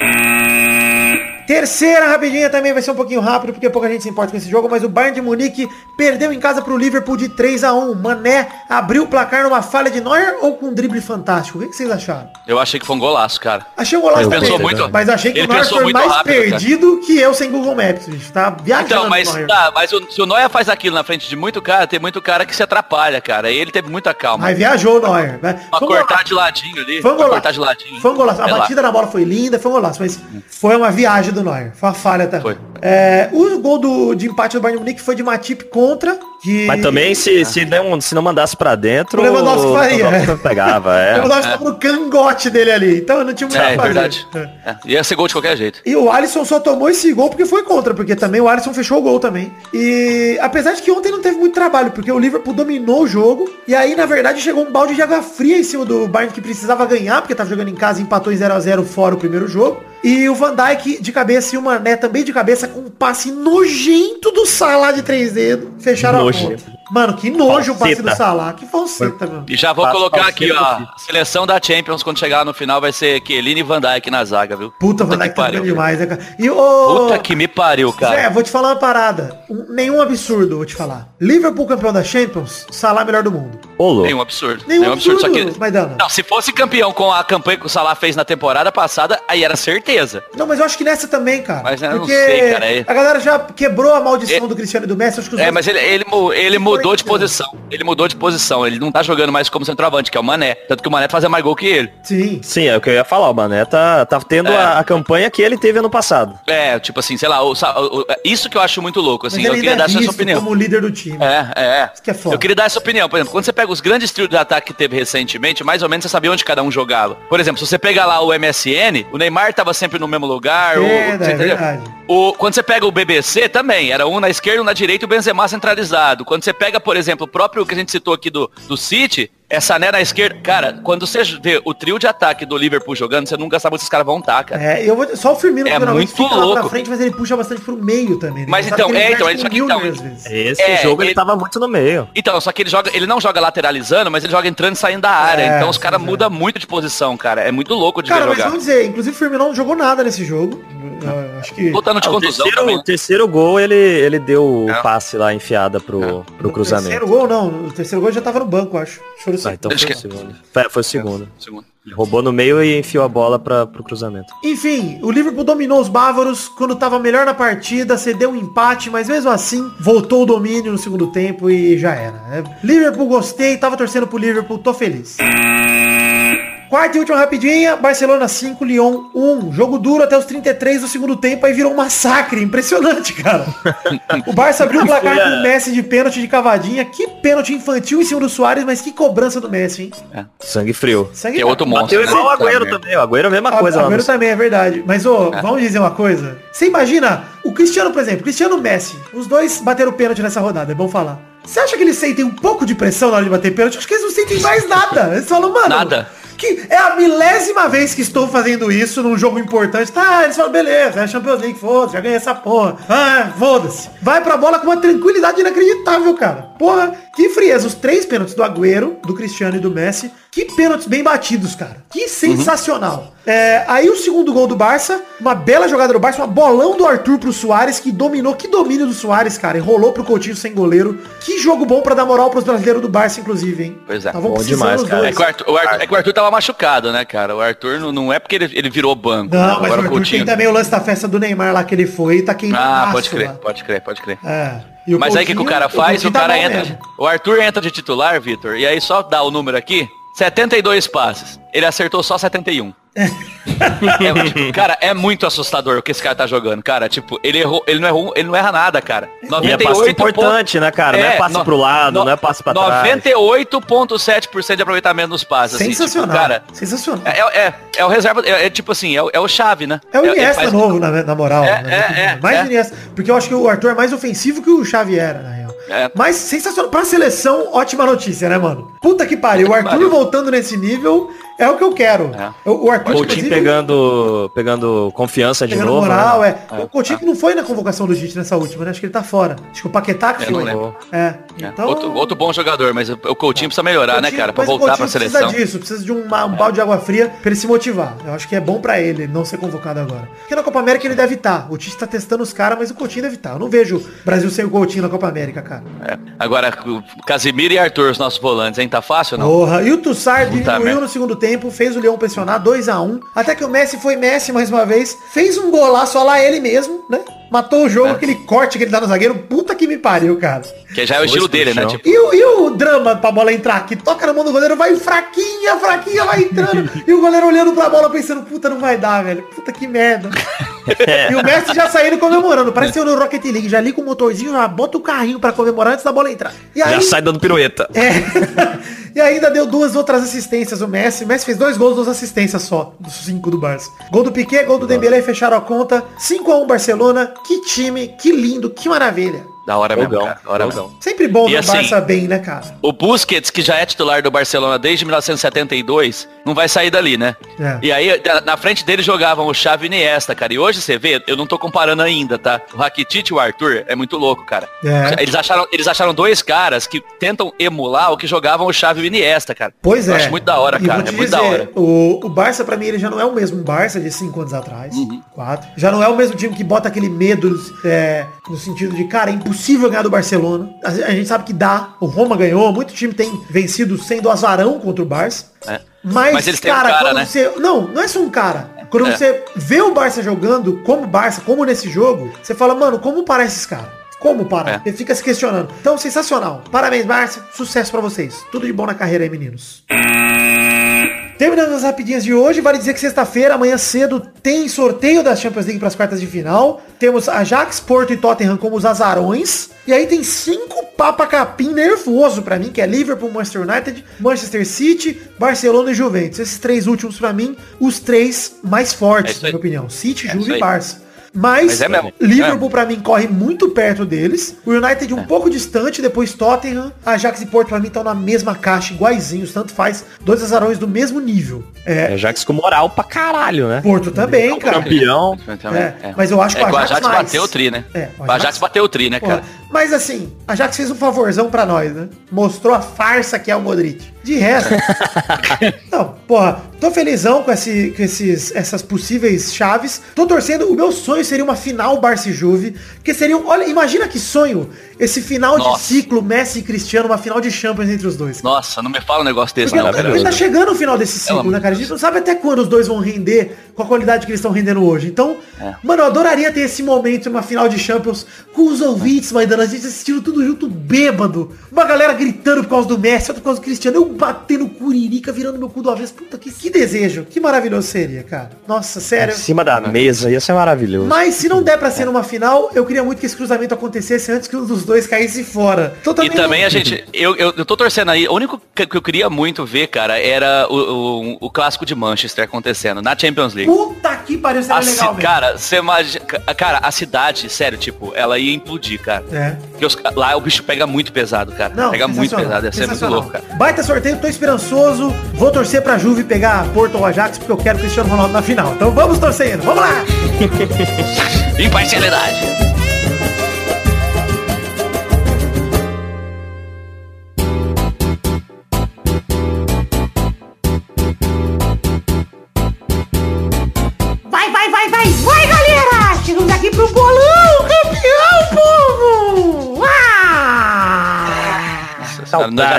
Terceira rapidinha também vai ser um pouquinho rápido, porque pouca gente se importa com esse jogo, mas o Bayern de Munique perdeu em casa pro Liverpool de 3 a 1 Mané abriu o placar numa falha de Neuer ou com um drible fantástico? O que que vocês acharam? Eu achei que foi um golaço, cara. Achei um golaço Ele também, pensou muito- mas achei que ele o Neuer foi mais rápido, cara. perdido que eu sem Google Maps, bicho. Tá viajando Então, mas, o Neuer. tá, mas o- se o Noia faz aquilo na frente de muito cara, tem muito cara que se atrapalha, cara. E ele teve muita calma. Mas viajou o Neuer. Né? Cortar de ladinho ali. Foi um golaço. cortar de ladinho. Foi um golaço. A batida na bola foi linda, foi um golaço, mas foi uma viagem do Neuer. Foi uma falha também. Foi. É, o gol do, de empate do Bayern de Munique foi de Matip contra. Que... Mas também, se, se, não, se não mandasse pra dentro, O Lewandowski faria, Lewandowski pegava, O é. Lewandowski tava no cangote dele ali. Então não tinha muito o É, é fazer. verdade. É, Ia ser gol de qualquer jeito. E o Alisson só tomou esse gol porque foi contra, porque também o Alisson fechou o gol também. E apesar de que ontem não teve muito trabalho, porque o Liverpool dominou o jogo, e aí na verdade chegou um balde de água fria em cima do Bayern que precisava ganhar, porque tava jogando em casa e empatou em 0 a 0 fora o primeiro jogo. E o Van Dijk de cabeça e o Mané também de cabeça com um passe nojento do Salah de três dedos, fecharam a conta. Mano, que nojo o passe do Salah, que falseta, mano. E já vou colocar aqui, ó. A seleção da Champions, quando chegar no final, vai ser Chiellini e Van Dijk na zaga, viu? Puta, Van que Dijk tá pariu. jogando demais, né, cara? E o... Puta que me pariu, cara. Zé, vou te falar uma parada. Um- nenhum absurdo, vou te falar. Liverpool campeão da Champions, Salah melhor do mundo. Ô, louco. Nenhum absurdo. Nenhum Nenhum absurdo. Só absurdo, que. Maidana. Não, se fosse campeão com a campanha que o Salah fez na temporada passada, aí era certeza. Não, mas eu acho que nessa também, cara. Mas eu não Porque sei, cara, é- a galera já quebrou a maldição É- do Cristiano e do Messi. Acho que os É, dois- mas ele, ele, ele mudou de Foi, posição. Ele mudou de posição. Ele não tá jogando mais como centroavante, que é o Mané. Tanto que o Mané fazia mais gol que ele. Sim. Sim, é o que eu ia falar, o Mané tá, tá tendo É. a, a campanha que ele teve ano passado. É, tipo assim, sei lá, o o- o- isso que eu acho muito louco, assim. Eu queria é dar essa visto opinião. como líder do time. É, é. Isso que é foda. Eu queria dar essa opinião. Por exemplo, quando você pega os grandes trios de ataque que teve recentemente, mais ou menos você sabia onde cada um jogava. Por exemplo, se você pegar lá o MSN, o Neymar tava sempre no mesmo lugar. o, É, você é entendeu? verdade. O- quando você pega o BBC também, era um na esquerda, um na direita e o Benzema centralizado. Quando você pega, por exemplo, o próprio que a gente citou aqui do, do City, essa Sané na esquerda. Cara, quando você vê o trio de ataque do Liverpool jogando, você nunca sabe onde esses caras vão estar, cara. É, eu vou, só o Firmino É muito fica lá pra louco. frente, mas ele puxa bastante pro meio também. né? Mas então, ele é, então, inverte só que o então-. Esse É, jogo ele, ele- tava muito no meio. Então, só que ele joga, ele não joga lateralizando, mas ele joga entrando e saindo da área. É, então os caras é. mudam muito de posição, cara. É muito louco de Cara, ver mas jogar. vamos dizer, inclusive o Firmino não jogou nada nesse jogo. Eu acho que... Lutando de Ah, o, contusão terceiro, também. o terceiro gol, ele, ele deu É. o passe lá enfiada pro, pro No terceiro cruzamento. gol, não. O terceiro gol já tava no banco, acho. Acho Ah, então foi o segundo. Foi, foi o segundo. Segundo. Ele roubou no meio e enfiou a bola pra, pro cruzamento. Enfim, o Liverpool dominou os bávaros quando tava melhor na partida, cedeu um empate, mas mesmo assim voltou o domínio no segundo tempo e já era. né? Liverpool gostei, tava torcendo pro Liverpool, tô feliz. Quarta e última rapidinha, Barcelona 5, Lyon 1. Jogo duro até os 33 do segundo tempo, aí virou um massacre. Impressionante, cara. o Barça abriu o placar com o Messi de pênalti de cavadinha. Que pênalti infantil em cima do Soares, mas que cobrança do Messi, hein? Sangue frio. Segue Que é outro monstro. Bateu igual o né? Agüero também. O Agüero é a mesma coisa. Agora no- também é verdade. Mas, ô, vamos dizer uma coisa. Você imagina, o Cristiano, por exemplo, Cristiano e Messi, os dois bateram pênalti nessa rodada, é bom falar. Você acha que eles sentem um pouco de pressão na hora de bater pênalti? Acho que eles não sentem mais nada. Eles falam, mano. Nada. Que é a milésima vez que estou fazendo isso num jogo importante. Tá, eles falam, beleza, é Champions League, foda-se, já ganhei essa porra. Ah, foda-se. Vai pra bola com uma tranquilidade inacreditável, cara. Porra, que frieza. Os três pênaltis do Agüero, do Cristiano e do Messi. Que pênaltis bem batidos, cara. Que sensacional. É, aí o segundo gol do Barça, uma bela jogada do Barça, uma bolão do Arthur pro Soares, que dominou, que domínio do Soares, cara. Enrolou pro Coutinho sem goleiro. Que jogo bom pra dar moral pros brasileiros do Barça, inclusive, hein? Pois é. Estavam Bom demais, cara. É que, o Arthur, o Arthur- é que o Arthur tava machucado, né, cara? O Arthur não, não é porque ele, ele virou banco. né? Não, mas o Agora Arthur tem também o lance da festa do Neymar lá que ele foi e tá queimando. Ah, pode crer, pode crer, pode crer. É. E Mas aí o que, que o cara faz? Coutinho O cara tá entra. mesmo. O Arthur entra de titular, Vitor, e aí só dá o número aqui. 72 passes. Ele acertou só 71. É, tipo, cara, é muito assustador o que esse cara tá jogando, cara. Tipo, ele errou, ele não errou, ele não erra nada, cara. E é passe importante, né, cara? não é passe no- pro lado, no- não é passe pra trás. 98,7% de aproveitamento nos passes. assim, tipo, Sensacional. cara, Sensacional. é, é, é o reserva, é, é tipo assim, é, o- é o chave, né? É o ele Iniesta novo, na, na moral. É, né? é, é, mais é. Iniesta. Porque eu acho que o Arthur é mais ofensivo que o Xavi era, na real. É. Mas sensacional. Pra seleção, ótima notícia, né, mano? Puta que pariu. O Arthur voltando nesse nível é o que eu quero. É. O, o Arthur, Coutinho pegando, pegando confiança de pegando novo. moral, né? é. O Coutinho que não foi na convocação do Tite nessa última, né? Acho que ele tá fora. Acho que o Paquetá que Eu foi. É. É. Então... Outro, outro bom jogador, mas o Coutinho precisa melhorar, né, Coutinho- cara? Pra voltar pra seleção. Precisa disso, precisa de uma- um balde de água fria pra ele se motivar. Eu acho que é bom pra ele não ser convocado agora. Porque na Copa América ele deve estar. O Tite tá testando os caras, mas o Coutinho deve estar. Eu não vejo o Brasil sem o Coutinho na Copa América, cara. É. Agora, o Casimiro e Arthur, os nossos volantes, hein? Tá fácil ou não? Porra. E o Tussar Puta diminuiu no segundo tempo, fez o Leão pressionar 2x1. Até que o Messi foi Messi mais uma vez. Fez um golaço lá ele mesmo, né? Matou o jogo, É. aquele corte que ele dá no zagueiro. Puta que me pariu, cara. Que já é o estilo dele, né? Tipo, E o, e o drama pra bola entrar aqui? Toca na mão do goleiro, vai fraquinha, fraquinha, vai entrando. e o goleiro olhando pra bola pensando, puta, não vai dar, velho. Puta que merda. e o Messi já saindo comemorando. Parece eu no Rocket League. Já liga o motorzinho, já bota o carrinho pra comemorar antes da bola entrar. E aí, Já sai dando pirueta. é. e ainda deu duas outras assistências o Messi. O Messi fez dois gols, duas assistências só, dos cinco do Barça. Gol do Piquet, gol do Dembélé, fecharam a conta. 5x1 Barcelona. Que time, que lindo, que maravilha. Da hora mesmo, Jogão, cara. Da hora mesmo. Sempre bom ver o assim- Barça bem, né, cara? O Busquets, que já é titular do Barcelona desde 1972, não vai sair dali, né? É. E aí, na- frente dele jogavam o Xavi e o Iniesta, cara. E hoje você vê, eu não tô comparando ainda, tá? O Rakitic e o Arthur é muito louco, cara. É. Eles, acharam, eles acharam dois caras que tentam emular o que jogavam o Xavi e o Iniesta, cara. Pois Eu é. acho muito da hora, E cara. É te muito dizer, da hora. O, o Barça, pra mim, ele já não é o mesmo Barça de cinco anos atrás. Uhum. Quatro. Já não é o mesmo time que bota aquele medo é, no sentido de, cara, é impossível ganhar do Barcelona. A, a gente sabe que dá. O Roma ganhou. Muito time tem vencido sendo azarão contra o Barça. É. Mas, Mas têm um cara, cara, quando né? você. Não, não é só um cara. Quando É. você vê o Barça jogando como Barça, como nesse jogo, você fala, mano, como para esses caras? Como para? É. Ele fica se questionando. Então, sensacional. Parabéns, Barça. Sucesso pra vocês. Tudo de bom na carreira aí, meninos. Terminando as rapidinhas de hoje, vale dizer que sexta-feira, amanhã cedo, tem sorteio da Champions League para as quartas de final. Temos Ajax, Porto e Tottenham como os azarões. E aí tem cinco papa capim nervoso pra mim, que é Liverpool, Manchester United, Manchester City, Barcelona e Juventus. Esses três últimos pra mim, os três mais É fortes, isso na minha opinião. City, É Juve e. Barça. Mas, Mas é mesmo. Liverpool pra mim corre muito perto deles. O United um pouco distante, depois Tottenham. Ajax e Porto pra mim estão na mesma caixa, iguaizinhos, tanto faz. Dois azarões do mesmo nível. É, É Jax com moral pra caralho, né? Porto também, cara. Campeão. É, mas eu acho que é o que o Ajax Ajax mais. bateu o tri, né? É, o Ajax bateu o tri, né, Porra, cara? Mas assim, a Ajax fez um favorzão pra nós, né? Mostrou a farsa que é o Modric. De resto. não, porra, tô felizão com, esse, com esses, essas possíveis chaves. Tô torcendo. O meu sonho seria uma final Barça e Juve. Que seria. um- Olha, imagina que sonho. Esse final de Nossa. ciclo Messi e Cristiano, uma final de Champions entre os dois. Nossa, não me fala um negócio desse, Porque não, cara. tá chegando o final desse ciclo, né, cara? A gente não sabe até quando os dois vão render com a qualidade que eles estão rendendo hoje. Então, É. mano, eu adoraria ter esse momento uma final de Champions com os ouvintes vai dando a gente assistindo tudo junto, bêbado. Uma galera gritando por causa do Messi, outra por causa do Cristiano. Eu batendo curirica, virando meu cu do avesso. Puta, que, que desejo. Que maravilhoso seria, cara. Nossa, sério. Em cima da mesa, ia ser maravilhoso. Mas se não der pra ser numa final, eu queria muito que esse cruzamento acontecesse antes que um dos dois caísse fora. Então, E também a gente, eu, eu, eu tô torcendo aí, o único que que eu queria muito ver, cara, era o, o, o clássico de Manchester acontecendo, na Champions League. Puta que pariu, seria A legal, velho. cara, você imagina. Cara, a cidade, sério, tipo, ela ia implodir, cara. É. Porque os- lá o bicho pega muito pesado, cara. Não, pega muito pesado, ia ser muito louco, cara. Baita sorteio, tô esperançoso. Vou torcer pra Juve pegar Porto ou Ajax, porque eu quero Cristiano Ronaldo na final. Então vamos torcendo, vamos lá! Imparcialidade. Nós já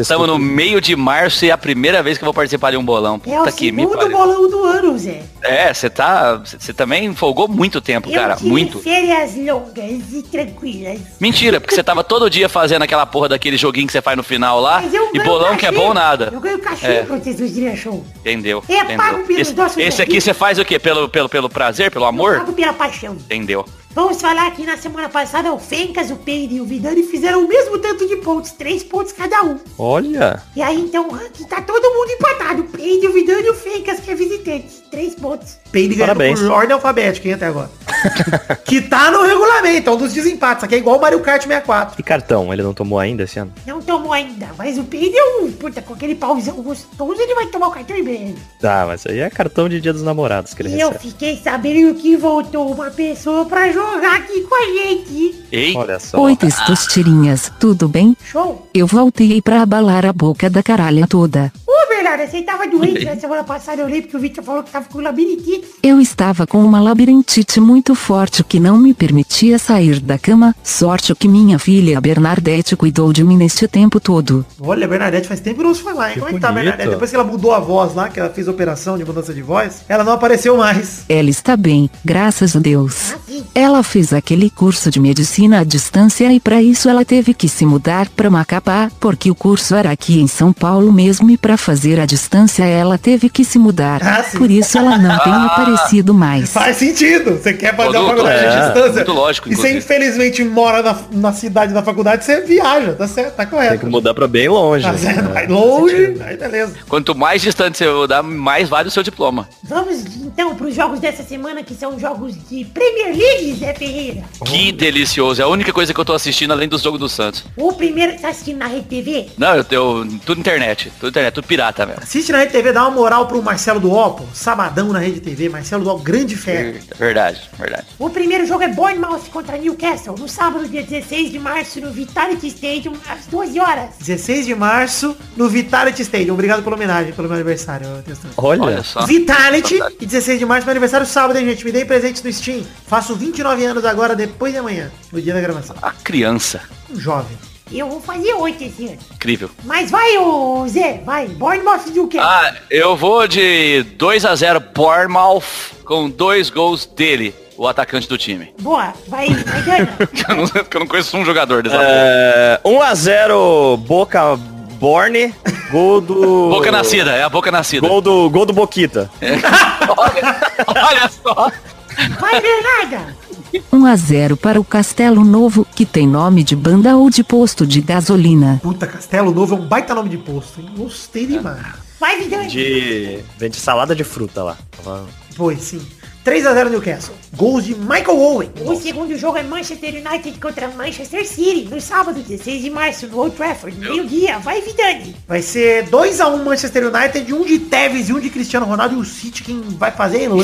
estamos no meio de março e é a primeira vez que eu vou participar de um bolão. É o Puta que me segundo bolão do ano, Zé. É, você tá. Você também folgou muito tempo, cara. eu tive Muito. férias longas e tranquilas. Mentira, porque você tava todo dia fazendo aquela porra daquele joguinho que você faz no final lá. Mas eu E bolão que é cachê. bom nada. Eu ganho cachê É. quando vocês virem show. Entendeu? É entendeu. pago pelos Esse, nossos esse aqui você faz o quê? Pelo, pelo, pelo prazer, pelo amor? Pago pela paixão. Entendeu? Vamos falar que na semana passada o Fencas, o Peide e o Vidani fizeram o mesmo tanto de pontos, três pontos cada um. Olha. E aí então o ranking tá todo mundo empatado. O Peide, o Vidani e o Fencas, que é visitante. Três pontos. Peide ganhando Parabéns. por ordem alfabética, hein, até agora. que tá no regulamento, é um dos desempates. Aqui é igual o Mario Kart 64. E cartão, ele não tomou ainda esse ano? Não tomou ainda, mas o Peide é um, puta, com aquele pauzão gostoso, ele vai tomar o cartão em breve. Tá, mas aí é cartão de dia dos namorados que ele E eu recebe. fiquei sabendo que voltou uma pessoa pra jogar aqui com a gente. Ei, Olha só. Oi, testosterinhas, tudo bem? Show. Eu voltei pra abalar a boca da caralha toda. Ô, Bernardo, você tava doente na semana passada, eu lembro que o Victor falou que tava com labirintite. Eu estava com uma labirintite muito forte que não me permitia sair da cama. Sorte que minha filha Bernadette cuidou de mim neste tempo todo. Olha, Bernadette faz tempo que não se fala, hein? Que Como é que tá. Bernadette? Depois que ela mudou a voz lá, que ela fez a operação de mudança de voz, ela não apareceu mais. Ela está bem, graças a Deus. Ah. Ela fez aquele curso de medicina à distância e para isso ela teve que se mudar para Macapá, porque o curso era aqui em São Paulo mesmo e para fazer a distância ela teve que se mudar. Ah. Por isso ela não tem aparecido mais. Faz sentido. Você quer fazer Todo- a faculdade é, de distância. muito lógico, E você infelizmente mora na, na cidade da faculdade, você viaja, tá certo, tá correto. Tem que mudar pra bem longe. Tá certo, né? vai longe, aí beleza. quanto mais distante você mudar, mais vale o seu diploma. Vamos então pros jogos dessa semana, que são jogos de Premier League, Zé Ferreira. Que delicioso. É a única coisa que eu tô assistindo além dos jogos do Santos. O primeiro tá assistindo na Rede TV? Não, eu tenho tudo internet. Tudo internet, tudo pirata mesmo. Assiste na Rede TV, dá uma moral pro Marcelo do Oppo, sabadão na Rede TV, Marcelo do Oppo, grande fé. Verdade, verdade. O primeiro jogo é Bournemouth contra Newcastle, no sábado, dia 16 de março, no Vitality Stadium, às 12 horas. 16 de março, no Vitality Stadium. Obrigado pela homenagem, pelo meu aniversário. Olha. Olha só. Vitality, Saudade. e 16 de março, meu aniversário sábado, hein, gente? Me dei presente no Steam. Faço 29 anos agora, depois de amanhã, no dia da gravação. A criança. Um jovem. Eu vou fazer 8 esse ano. Incrível. Mas vai, ô Zé, vai. Bournemouth e Newcastle. Ah, eu vou de 2 a 0 Bournemouth com dois gols dele, o atacante do time. Boa, vai, vai. Que eu eu não conheço um jogador dessa É, 1x0 Boca Borne. Gol do. Boca nascida, é a boca nascida. Gol do, gol do Boquita. olha, olha só. Vai, Bernarda. 1 a 0 para o Castelo Novo, que tem nome de banda ou de posto de gasolina. Puta, Castelo Novo é um baita nome de posto, hein? Gostei demais. Vai, Vidani. De. Vende salada de fruta lá. Foi, sim. 3x0 Newcastle. Gols de Michael Owen. O segundo jogo é Manchester United contra Manchester City, no sábado, 16 de março, no Old Trafford, meio-dia. Vai, Vidani. Vai ser 2x1 Manchester United, um de Tevez e um de Cristiano Ronaldo. E o City quem vai fazer é Elano.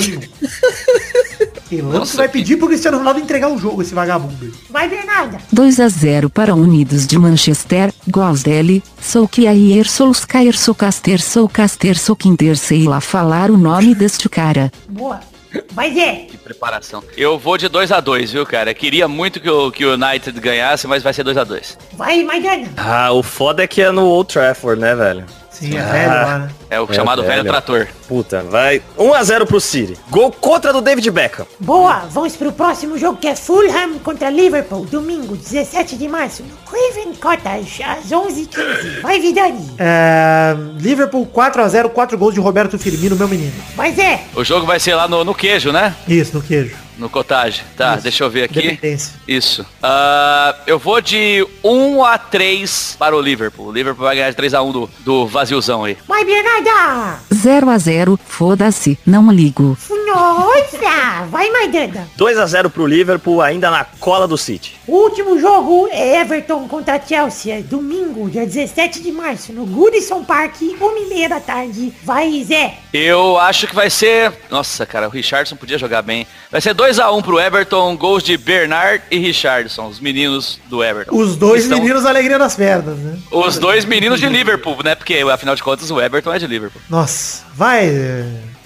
Elano Nossa, que vai pedir pro Cristiano Ronaldo entregar o jogo, esse vagabundo. Vai, Bernarda. 2 a 0 para Unidos de Manchester, gols dele, sou que aí Solskjaer sou caster sou caster sou quinter sei lá falar o nome deste cara. Boa. Vai, Zé. Que preparação. Eu vou de 2 a 2 viu, cara? Queria muito que o, que o United ganhasse, mas vai ser 2 a 2 Vai, Maidana. Ah, o foda é que é no Old Trafford, né, velho? Sim, é velho lá, né? É o É, chamado velho velho. trator. Puta, vai. 1x0 pro City. Gol contra do David Beckham. Boa, vamos pro próximo jogo que é Fulham contra Liverpool, domingo, 17 de março, no Craven Cottage, às 11h15. Vai, Vidani. É, Liverpool 4x0, 4 gols de Roberto Firmino, meu menino. Mas é, O jogo vai ser lá no, no queijo, né? Isso, no queijo. No cottage. Tá, Isso. deixa eu ver aqui. Isso. Ah, eu vou de 1 a 3 para o Liverpool. O Liverpool vai ganhar de 3 a 1 do, do vaziozão aí. vai, Bernarda. 0 a 0, foda-se, não ligo. Nossa, vai, Maidana. 2x0 pro Liverpool, ainda na cola do City. O último jogo é Everton contra Chelsea, domingo, dia 17 de março, no Goodison Park, 1h30 da tarde. Vai, Zé. Eu acho que vai ser. Nossa, cara, o Richardson podia jogar bem. Vai ser 2 a 1 pro Everton, gols de Bernard e Richardson, os meninos do Everton. Os dois Estão- meninos alegria nas pernas, né? Os dois meninos de Liverpool, né? Porque afinal de contas o Everton é de Liverpool. Nossa, vai.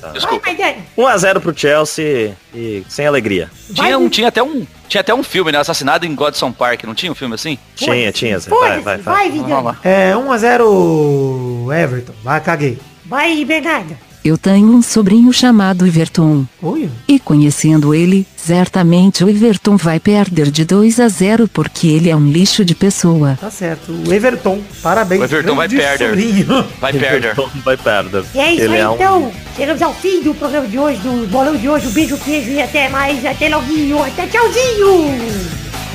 Vai, Desculpa. Maidana. 1x0 pro Chelsea e sem alegria. Tinha, um, tinha até um. Tinha até um filme, né? Assassinado em Godson Park, não tinha um filme assim? Tinha, tinha, Zé. Vai, vai, vai, vai. É 1x0 Everton. Vai, caguei. Vai, Bernarda. Eu tenho um sobrinho chamado Everton. Oi? E conhecendo ele, certamente o Everton vai perder de 2 a 0 porque ele é um lixo de pessoa. Tá certo. O Everton, parabéns. O Everton vai perder. sobrinho. Vai perder. Vai perder. E é isso Ele aí, é um- então. Chegamos ao fim do programa de hoje, do bolão de hoje. Um beijo, queijo e até mais. Até loguinho. Até tchauzinho.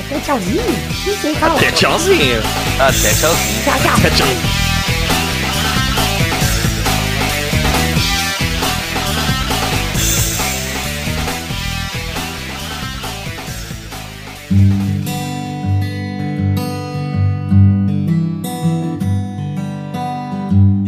Até tchauzinho? Não sei. Até tchauzinho. Até tchauzinho. Tchau, tchau. Até tchau.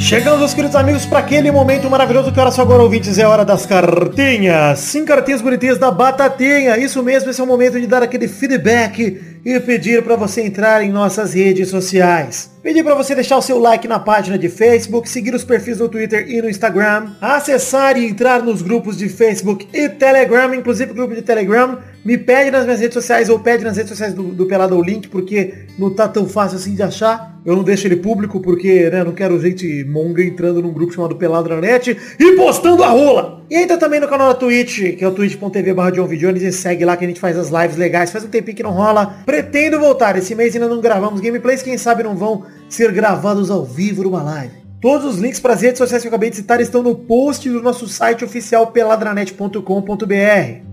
Chegamos, meus queridos amigos, para aquele momento maravilhoso que hora só agora, ouvintes, é hora das cartinhas. Sim, cartinhas bonitinhas da Batatinha. Isso mesmo, esse é o momento de dar aquele feedback e pedir para você entrar em nossas redes sociais. Pedir para você deixar o seu like na página de Facebook, seguir os perfis no Twitter e no Instagram, acessar e entrar nos grupos de Facebook e Telegram, inclusive o grupo de Telegram. Me pede nas minhas redes sociais ou pede nas redes sociais do, do Pelado o link, porque não tá tão fácil assim de achar. Eu não deixo ele público porque, né, não quero gente monga entrando num grupo chamado Pelado na Net e postando a rola. E entra também no canal da Twitch, que é o twitch.tv barra John Videones, e segue lá que a gente faz as lives legais. Faz um tempinho que não rola. Pretendo voltar. Esse mês ainda não gravamos gameplays, quem sabe não vão ser gravados ao vivo numa live. Todos os links para as redes sociais que eu acabei de citar estão no post do nosso site oficial peladranet.com.br.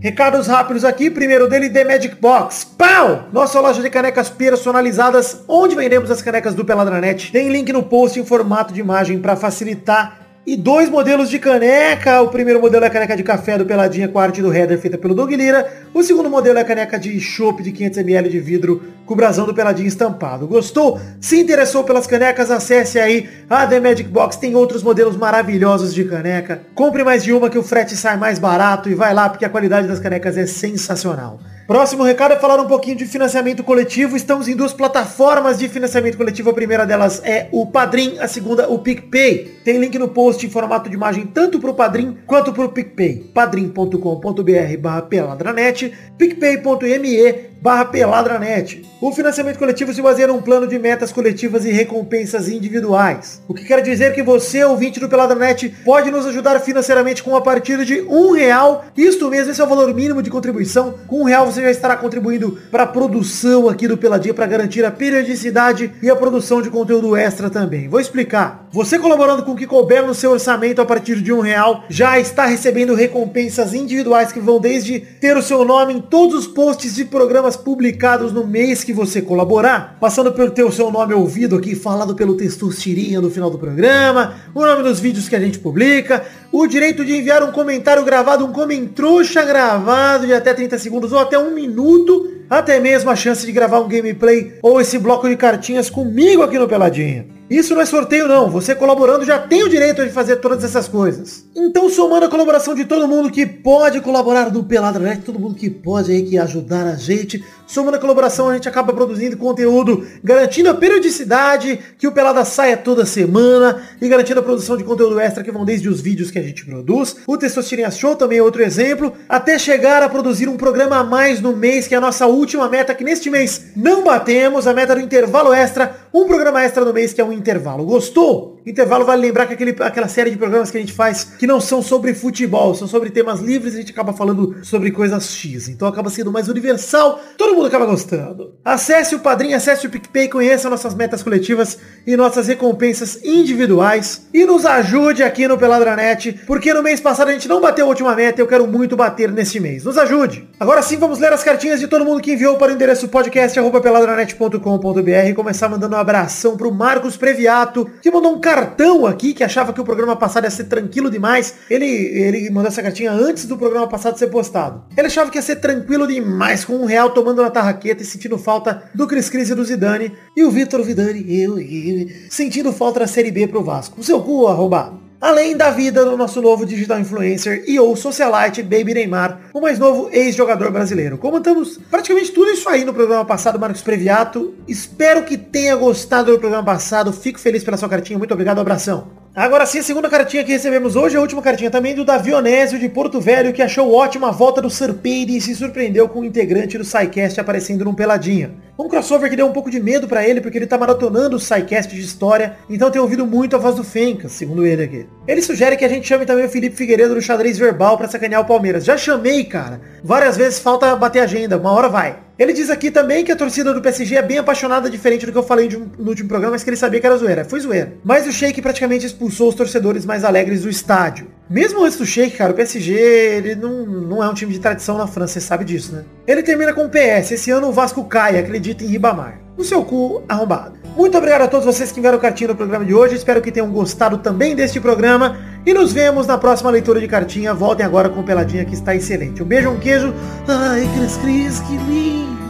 Recados rápidos aqui, primeiro dele, The Magic Box. Pau! Nossa loja de canecas personalizadas, onde vendemos as canecas do Peladranet. Tem link no post em formato de imagem para facilitar e dois modelos de caneca. O primeiro modelo é a caneca de café do Peladinha com a arte do header feita pelo Doug Lira. O segundo modelo é a caneca de chopp de 500ml de vidro com o brasão do Peladinha estampado. Gostou? Se interessou pelas canecas? Acesse aí a The Magic Box. Tem outros modelos maravilhosos de caneca. Compre mais de uma que o frete sai mais barato e vai lá porque a qualidade das canecas é sensacional. Próximo recado é falar um pouquinho de financiamento coletivo. Estamos em duas plataformas de financiamento coletivo. A primeira delas é o Padrim, a segunda o PicPay. Tem link no post em formato de imagem tanto para o Padrim quanto para o PicPay. padrim.com.br barra peladranet, picpay.me barra peladranet. O financiamento coletivo se baseia num plano de metas coletivas e recompensas individuais. O que quer dizer que você, ouvinte do Peladranet, pode nos ajudar financeiramente com a partir de um real. Isto mesmo, esse é o valor mínimo de contribuição. Com um real você já estará contribuindo para a produção aqui do Peladinha para garantir a periodicidade e a produção de conteúdo extra também. Vou explicar. Você colaborando com o que couber no seu orçamento a partir de um real, já está recebendo recompensas individuais que vão desde ter o seu nome em todos os posts de programas publicados no mês que você colaborar, passando pelo ter o seu nome ouvido aqui, falado pelo Testostirinha no final do programa, o nome dos vídeos que a gente publica, o direito de enviar um comentário gravado, um comentrouxa gravado de até 30 segundos ou até um minuto, até mesmo a chance de gravar um gameplay ou esse bloco de cartinhas comigo aqui no Peladinha. Isso não é sorteio não, você colaborando já tem o direito de fazer todas essas coisas. Então somando a colaboração de todo mundo que pode colaborar no Peladranet, todo mundo que pode aí que ajudar a gente, somando a colaboração a gente acaba produzindo conteúdo, garantindo a periodicidade, que o Pelada saia toda semana e garantindo a produção de conteúdo extra que vão desde os vídeos que a gente produz. O Testosterinha Show também é outro exemplo, até chegar a produzir um programa a mais no mês, que é a nossa última meta, que neste mês não batemos, a meta do intervalo extra, um programa extra no mês que é um intervalo. Gostou? Intervalo vale lembrar que aquele, aquela série de programas que a gente faz que não são sobre futebol, são sobre temas livres, a gente acaba falando sobre coisas X. Então acaba sendo mais universal, todo mundo acaba gostando. Acesse o Padrinho, acesse o PicPay, conheça nossas metas coletivas e nossas recompensas individuais. E nos ajude aqui no Peladranet, porque no mês passado a gente não bateu a última meta e eu quero muito bater neste mês. Nos ajude! Agora sim, vamos ler as cartinhas de todo mundo que enviou para o endereço podcast.peladranet.com.br e começar mandando um abração pro Marcos Previato, que mandou um cartão aqui, que achava que o programa passado ia ser tranquilo demais. Ele, ele mandou essa cartinha antes do programa passado ser postado. Ele achava que ia ser tranquilo demais, com um real tomando na tarraqueta e sentindo falta do Cris Cris e do Zidane. E o Vitor Vidani, eu, eu, sentindo falta da Série B pro Vasco. O seu cu arrombado. Além da vida do nosso novo digital influencer e ou socialite Baby Neymar, o mais novo ex-jogador brasileiro. Comentamos praticamente tudo isso aí no programa passado, Marcos Previato. Espero que tenha gostado do programa passado. Fico feliz pela sua cartinha. Muito obrigado, um abração. Agora sim, a segunda cartinha que recebemos hoje, a última cartinha também do Davi Onésio de Porto Velho, que achou ótima a volta do Serpeide e se surpreendeu com o integrante do SciCast aparecendo num Peladinha. Um crossover que deu um pouco de medo pra ele, porque ele tá maratonando o SciCast de história, então tem ouvido muito a voz do Fencas, segundo ele aqui. Ele sugere que a gente chame também o Felipe Figueiredo do xadrez verbal pra sacanear o Palmeiras. Já chamei, cara. Várias vezes falta bater agenda, uma hora vai. Ele diz aqui também que a torcida do PSG é bem apaixonada, diferente do que eu falei no último programa, mas que ele sabia que era zoeira. Foi zoeira. Mas o Sheik praticamente expulsou os torcedores mais alegres do estádio. Mesmo antes do Sheik, cara, o PSG, ele não, não é um time de tradição na França, você sabe disso, né? Ele termina com PS, esse ano o Vasco cai, acredita em Ribamar. O seu cu arrombado. Muito obrigado a todos vocês que enviaram cartinha no programa de hoje, espero que tenham gostado também deste programa e nos vemos na próxima leitura de cartinha. Voltem agora com o Peladinha que está excelente. Um beijo, um queijo. Ai, Cris Cris, que lindo.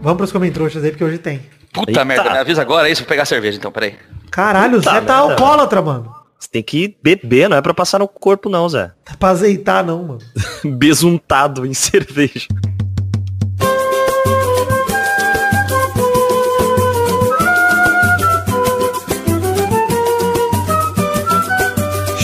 Vamos pros comentários aí, porque hoje tem. Puta Eita. merda, me avisa agora isso, vou pegar cerveja então, peraí. Caralho, o Puta Zé tá merda. alcoólatra, mano. Você tem que beber, não é pra passar no corpo não, Zé. Tá pra azeitar, não, mano. Besuntado em cerveja.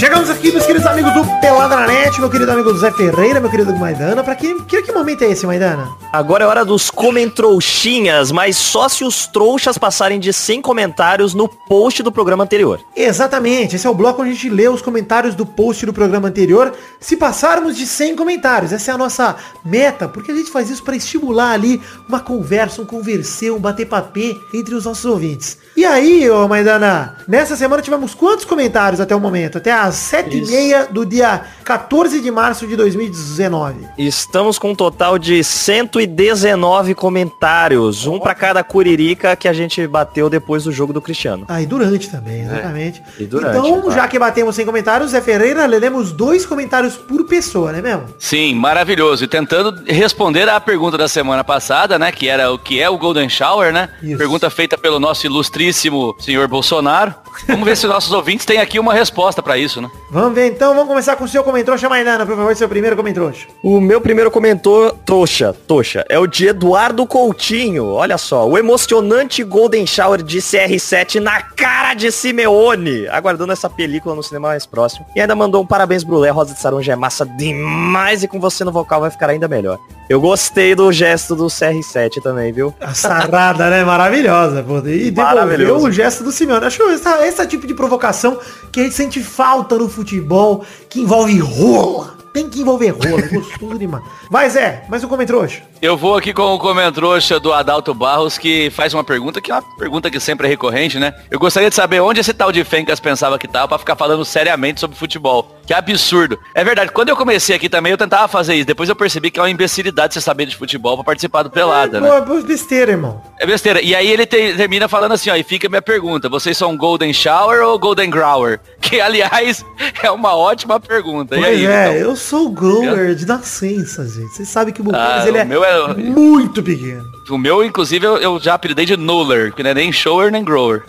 Chegamos aqui, meus queridos amigos do Pelada na Net, meu querido amigo Zé Ferreira, meu querido Maidana. Pra que, que, que momento é esse, Maidana? Agora é hora dos comentrouxinhas, mas só se os trouxas passarem de 100 comentários no post do programa anterior. Exatamente, esse é o bloco onde a gente lê os comentários do post do programa anterior. Se passarmos de 100 comentários, essa é a nossa meta, porque a gente faz isso para estimular ali uma conversa, um converseu, um bater papê entre os nossos ouvintes. E aí, ô Maidana, nessa semana tivemos quantos comentários até o momento? Até às 7h30 do dia 14 de março de 2019. Estamos com um total de 119 comentários, um pra cada curirica que a gente bateu depois do jogo do Cristiano. Ah, e durante também, exatamente. e durante, então, claro. já que batemos 100 comentários, Zé Ferreira, leremos dois comentários por pessoa, né mesmo? Sim, maravilhoso. E tentando responder à pergunta da semana passada, né? Que era o que é o Golden Shower, né? Isso. Pergunta feita pelo nosso ilustríssimo senhor Bolsonaro. Vamos ver se nossos ouvintes têm aqui uma resposta pra isso, né? Vamos ver então, vamos começar com o seu comentrouxa, Maidana, por favor, seu primeiro comentrouxa. O meu primeiro comentou, Toxa, Toxa, é o de Eduardo Coutinho. Olha só, o emocionante Golden Shower de CR7 na cara de Simeone. Aguardando essa película no cinema mais próximo. E ainda mandou um parabéns, Brulé. Rosa de Saronja é massa demais e com você no vocal vai ficar ainda melhor. Eu gostei do gesto do CR7 também, viu? A sarrada, né? Maravilhosa, pô. E devolveu Maravilhoso. o gesto do Simeone. Acho essa, esse tipo de provocação que a gente sente falta no futebol, que envolve rola. Tem que envolver rola, é gostoso demais. Vai, Zé, mais um comentrouxa. Eu vou aqui com o comentrouxa do Adalto Barros, que faz uma pergunta, que é uma pergunta que sempre é recorrente, né? Eu gostaria de saber onde esse tal de Fencas pensava que tava pra ficar falando seriamente sobre futebol. Que absurdo. É verdade, quando eu comecei aqui também, eu tentava fazer isso. Depois eu percebi que é uma imbecilidade você saber de futebol pra participar do Pelada, né? Pô, pô, besteira, irmão. É besteira. E aí ele te- termina falando assim, ó, e fica a minha pergunta, vocês são Golden Shower ou Golden Grower? Que, aliás, é uma ótima pergunta. E Pois aí, é, então? eu sou o grower de nascença, gente. Vocês sabem que o Bucanas, Ah, ele é, meu é- muito pequeno. O meu, inclusive, eu, eu já apelidei de Nuller, que não é nem shower nem grower.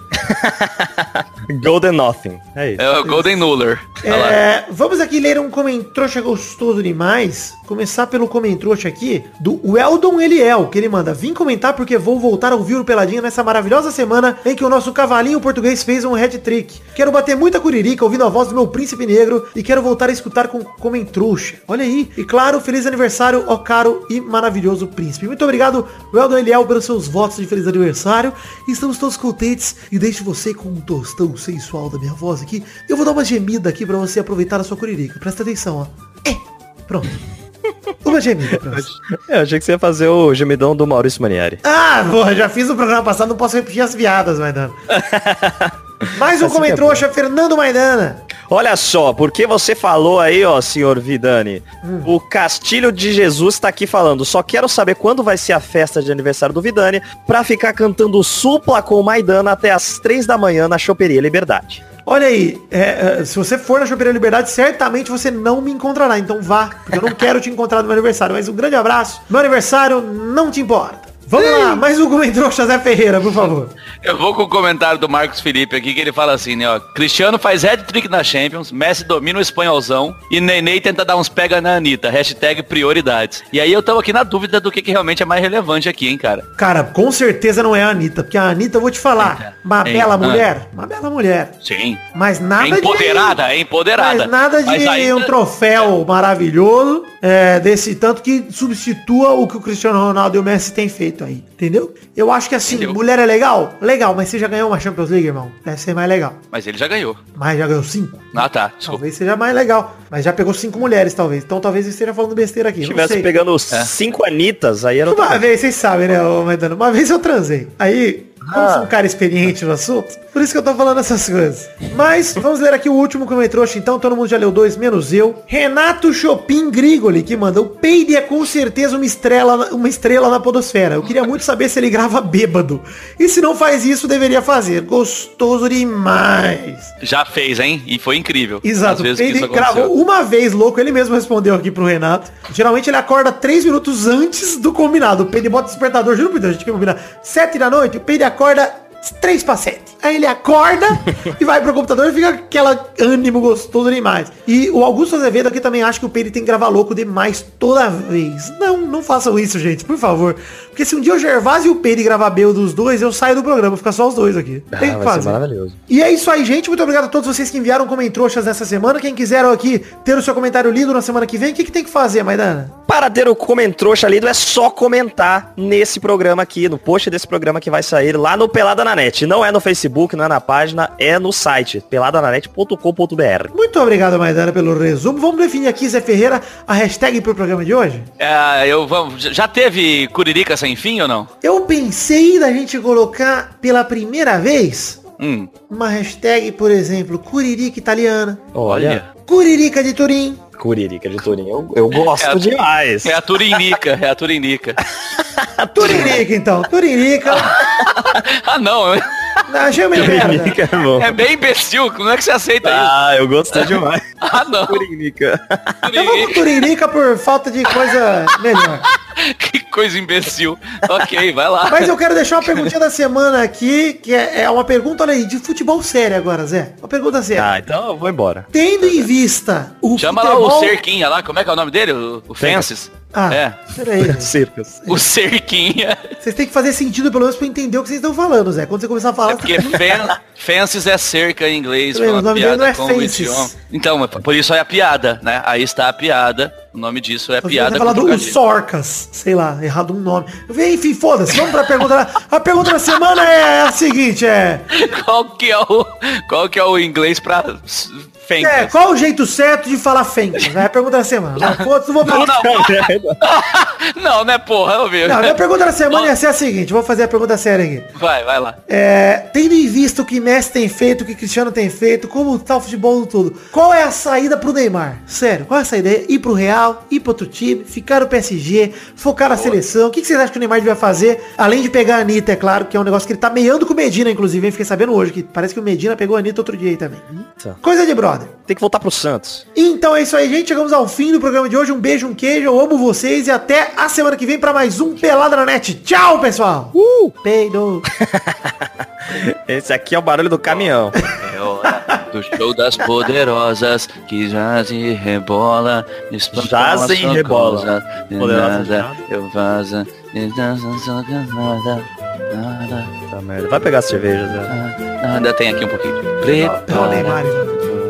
Golden Nothing. É isso. É o Golden Nuller. É, vamos aqui ler um comentrouxa gostoso demais. Começar pelo comentrouxa aqui do Weldon Eliel, que ele manda. Vim comentar porque vou voltar a ouvir o Peladinha nessa maravilhosa semana em que o nosso cavalinho português fez um hat-trick. Quero bater muita curirica ouvindo a voz do meu príncipe negro e quero voltar a escutar com comentrouxa. Olha aí. E claro, feliz aniversário, ó caro e maravilhoso príncipe. Muito obrigado, Weldon Eliel, pelos seus votos de feliz aniversário. Estamos todos contentes e deixo você com um tostão sensual da minha voz aqui. Eu vou dar uma gemida aqui pra você aproveitar a sua curirica. Presta atenção, ó. É. Pronto. Uma gemida você. É, eu achei que você ia fazer o gemidão do Maurício Manieri. Ah, porra, já fiz no programa passado, não posso repetir as piadas, Maidana. Mais um Assim que é Fernando Maidana. Olha só, porque você falou aí, ó, senhor Vidani, Hum. o Castilho de Jesus tá aqui falando. Só quero saber quando vai ser a festa de aniversário do Vidani pra ficar cantando supla com o Maidana até as três da manhã na Choperia Liberdade. Olha aí, é, é, se você for na Choperia Liberdade, certamente você não me encontrará. Então vá, porque eu não quero te encontrar no meu aniversário. Mas um grande abraço. Meu aniversário não te importa. Vamos lá, mais um comentrouxa Zé Ferreira, por favor. Eu vou com o comentário do Marcos Felipe aqui, que ele fala assim, né, ó. Cristiano faz hat-trick na Champions, Messi domina o espanholzão e Nenê tenta dar uns pega na Anitta. Hashtag prioridades. E aí eu tava aqui na dúvida do que, que realmente é mais relevante aqui, hein, cara. Cara, com certeza não é a Anitta, porque a Anitta, eu vou te falar, uma Eita. bela Ah. mulher, uma bela mulher. Sim. Mas nada é empoderada, é empoderada. Mas nada de Mas ainda- um troféu maravilhoso é, desse tanto que substitua o que o Cristiano Ronaldo e o Messi têm feito aí, entendeu? Eu acho que assim, Entendeu. mulher é legal? Legal, mas você já ganhou uma Champions League, irmão? Deve ser mais legal. Mas ele já ganhou. Mas já ganhou cinco? Ah, tá. Desculpa. Talvez seja mais legal. Mas já pegou cinco mulheres, talvez. Então talvez eu esteja falando besteira aqui. Se não tivesse sei. pegando É. cinco Anitas, aí era Uma vez, vocês sabem, né, Maidano? Uma vez eu transei. Aí, como Ah. sou um cara experiente no assunto, por isso que eu tô falando essas coisas. Mas, vamos ler aqui o último que eu me trouxe, então. Todo mundo já leu dois, menos eu. Renato Chopin Grigoli, que manda. O Peide é com certeza uma estrela, uma estrela na podosfera. Eu queria muito saber se ele grava bêbado. E se não faz isso, deveria fazer. Gostoso demais. Já fez, hein? E foi incrível. Exato, Às Peide aconteceu. gravou uma vez, louco, ele mesmo respondeu aqui pro Renato. Geralmente ele acorda três minutos antes do combinado. O Peide bota o despertador, juro por Deus, a gente quer combinar. Sete da noite, o Peide acorda três para sete. Aí ele acorda e vai pro computador e fica aquela ânimo gostoso demais. E o Augusto Azevedo aqui também acha que o Peide tem que gravar louco demais toda vez. Não, não façam isso, gente, por favor. Porque se um dia o Gervásio e o Peide gravar bem dos dois, eu saio do programa, fica só os dois aqui. Ah, Tem que fazer. maravilhoso. E é isso aí, gente. Muito obrigado a todos vocês que enviaram comentroxas nessa semana. Quem quiser aqui ter o seu comentário lido na semana que vem, o que, que tem que fazer, Maidana? Para ter o Comentrouxa lido é só comentar nesse programa aqui, no post desse programa que vai sair lá no Pelada na Net. Não é no Facebook, não é na página, é no site, peladananet.com.br. Muito obrigado, Maidana, pelo resumo. Vamos definir aqui, Zé Ferreira, a hashtag pro programa de hoje? É, eu vamos. Já teve Curirica sem fim ou não? Eu pensei da gente colocar pela primeira vez Hum. uma hashtag, por exemplo, Curirica Italiana, Olha, Curirica de Turim. Curirica de Turim, eu, eu gosto É a- demais. É a Turinica, é a Turinica. Turirica, então. Turirica. ah, não. Não, chama de merda. Curirica é bom. É bem imbecil. Como é que você aceita isso? Ah, eu gostei demais. Ah, não. Curirica. Eu vou com Turirica por falta de coisa melhor. que coisa imbecil. Ok, vai lá. Mas eu quero deixar uma perguntinha da semana aqui, que é, é uma pergunta, olha aí, de futebol sério agora, Zé. Uma pergunta séria. Ah, então eu vou embora. Tendo em vista o Chama futebol... lá o Cerquinha lá, como é que é o nome dele? O, o Fences? Ah, É. peraí. Circus. O Cerquinha. Vocês têm que fazer sentido pelo menos pra entender o que vocês estão falando, Zé. Quando você começar a falar... É porque fen, Fences é cerca em inglês. Bem, o nome dele não é com o Fences. Então, mas por isso é a piada, né? Aí está a piada. O nome disso é Você piada vai com falar do trocadilho. Sorcas, sei lá, errado um nome. Enfim, foda-se, vamos pra pergunta. A pergunta da semana é a seguinte, é... Qual que é o, qual que é o inglês pra Fencas? É, qual o jeito certo de falar fencas? É a pergunta da semana. Não, foda-se, não vou Não, falar. não. não, né, porra, eu vi. Não, minha pergunta da semana ia ser a seguinte, vou fazer a pergunta séria aqui. Vai, vai lá. É, tendo em vista o que Messi tem feito, o que Cristiano tem feito, como tá o futebol no todo, qual é a saída pro Neymar? Sério, qual é a saída? Ir pro Real, ir pro outro time, ficar no PSG, focar na seleção. O que, que vocês acham que o Neymar devia fazer? Além de pegar a Anitta, é claro, que é um negócio que ele tá meiando com o Medina, inclusive, hein? Fiquei sabendo hoje, que parece que o Medina pegou a Anitta outro dia aí também. Eita. Coisa de brother. Tem que voltar pro Santos. Então é isso aí, gente. Chegamos ao fim do programa de hoje. Um beijo, um queijo. Eu amo vocês e até a semana que vem para mais um Pelada na Net. Tchau, pessoal. Uh! Peido. Esse aqui é o barulho do caminhão. É hora. Do show das poderosas que jaz e rebola. espanta Jaz uma e rebola. Poderosa. Eu vaza. nada, nada, nada, Tá merda. Vai pegar a cerveja, Zé. Ainda tem aqui um pouquinho. Prepara.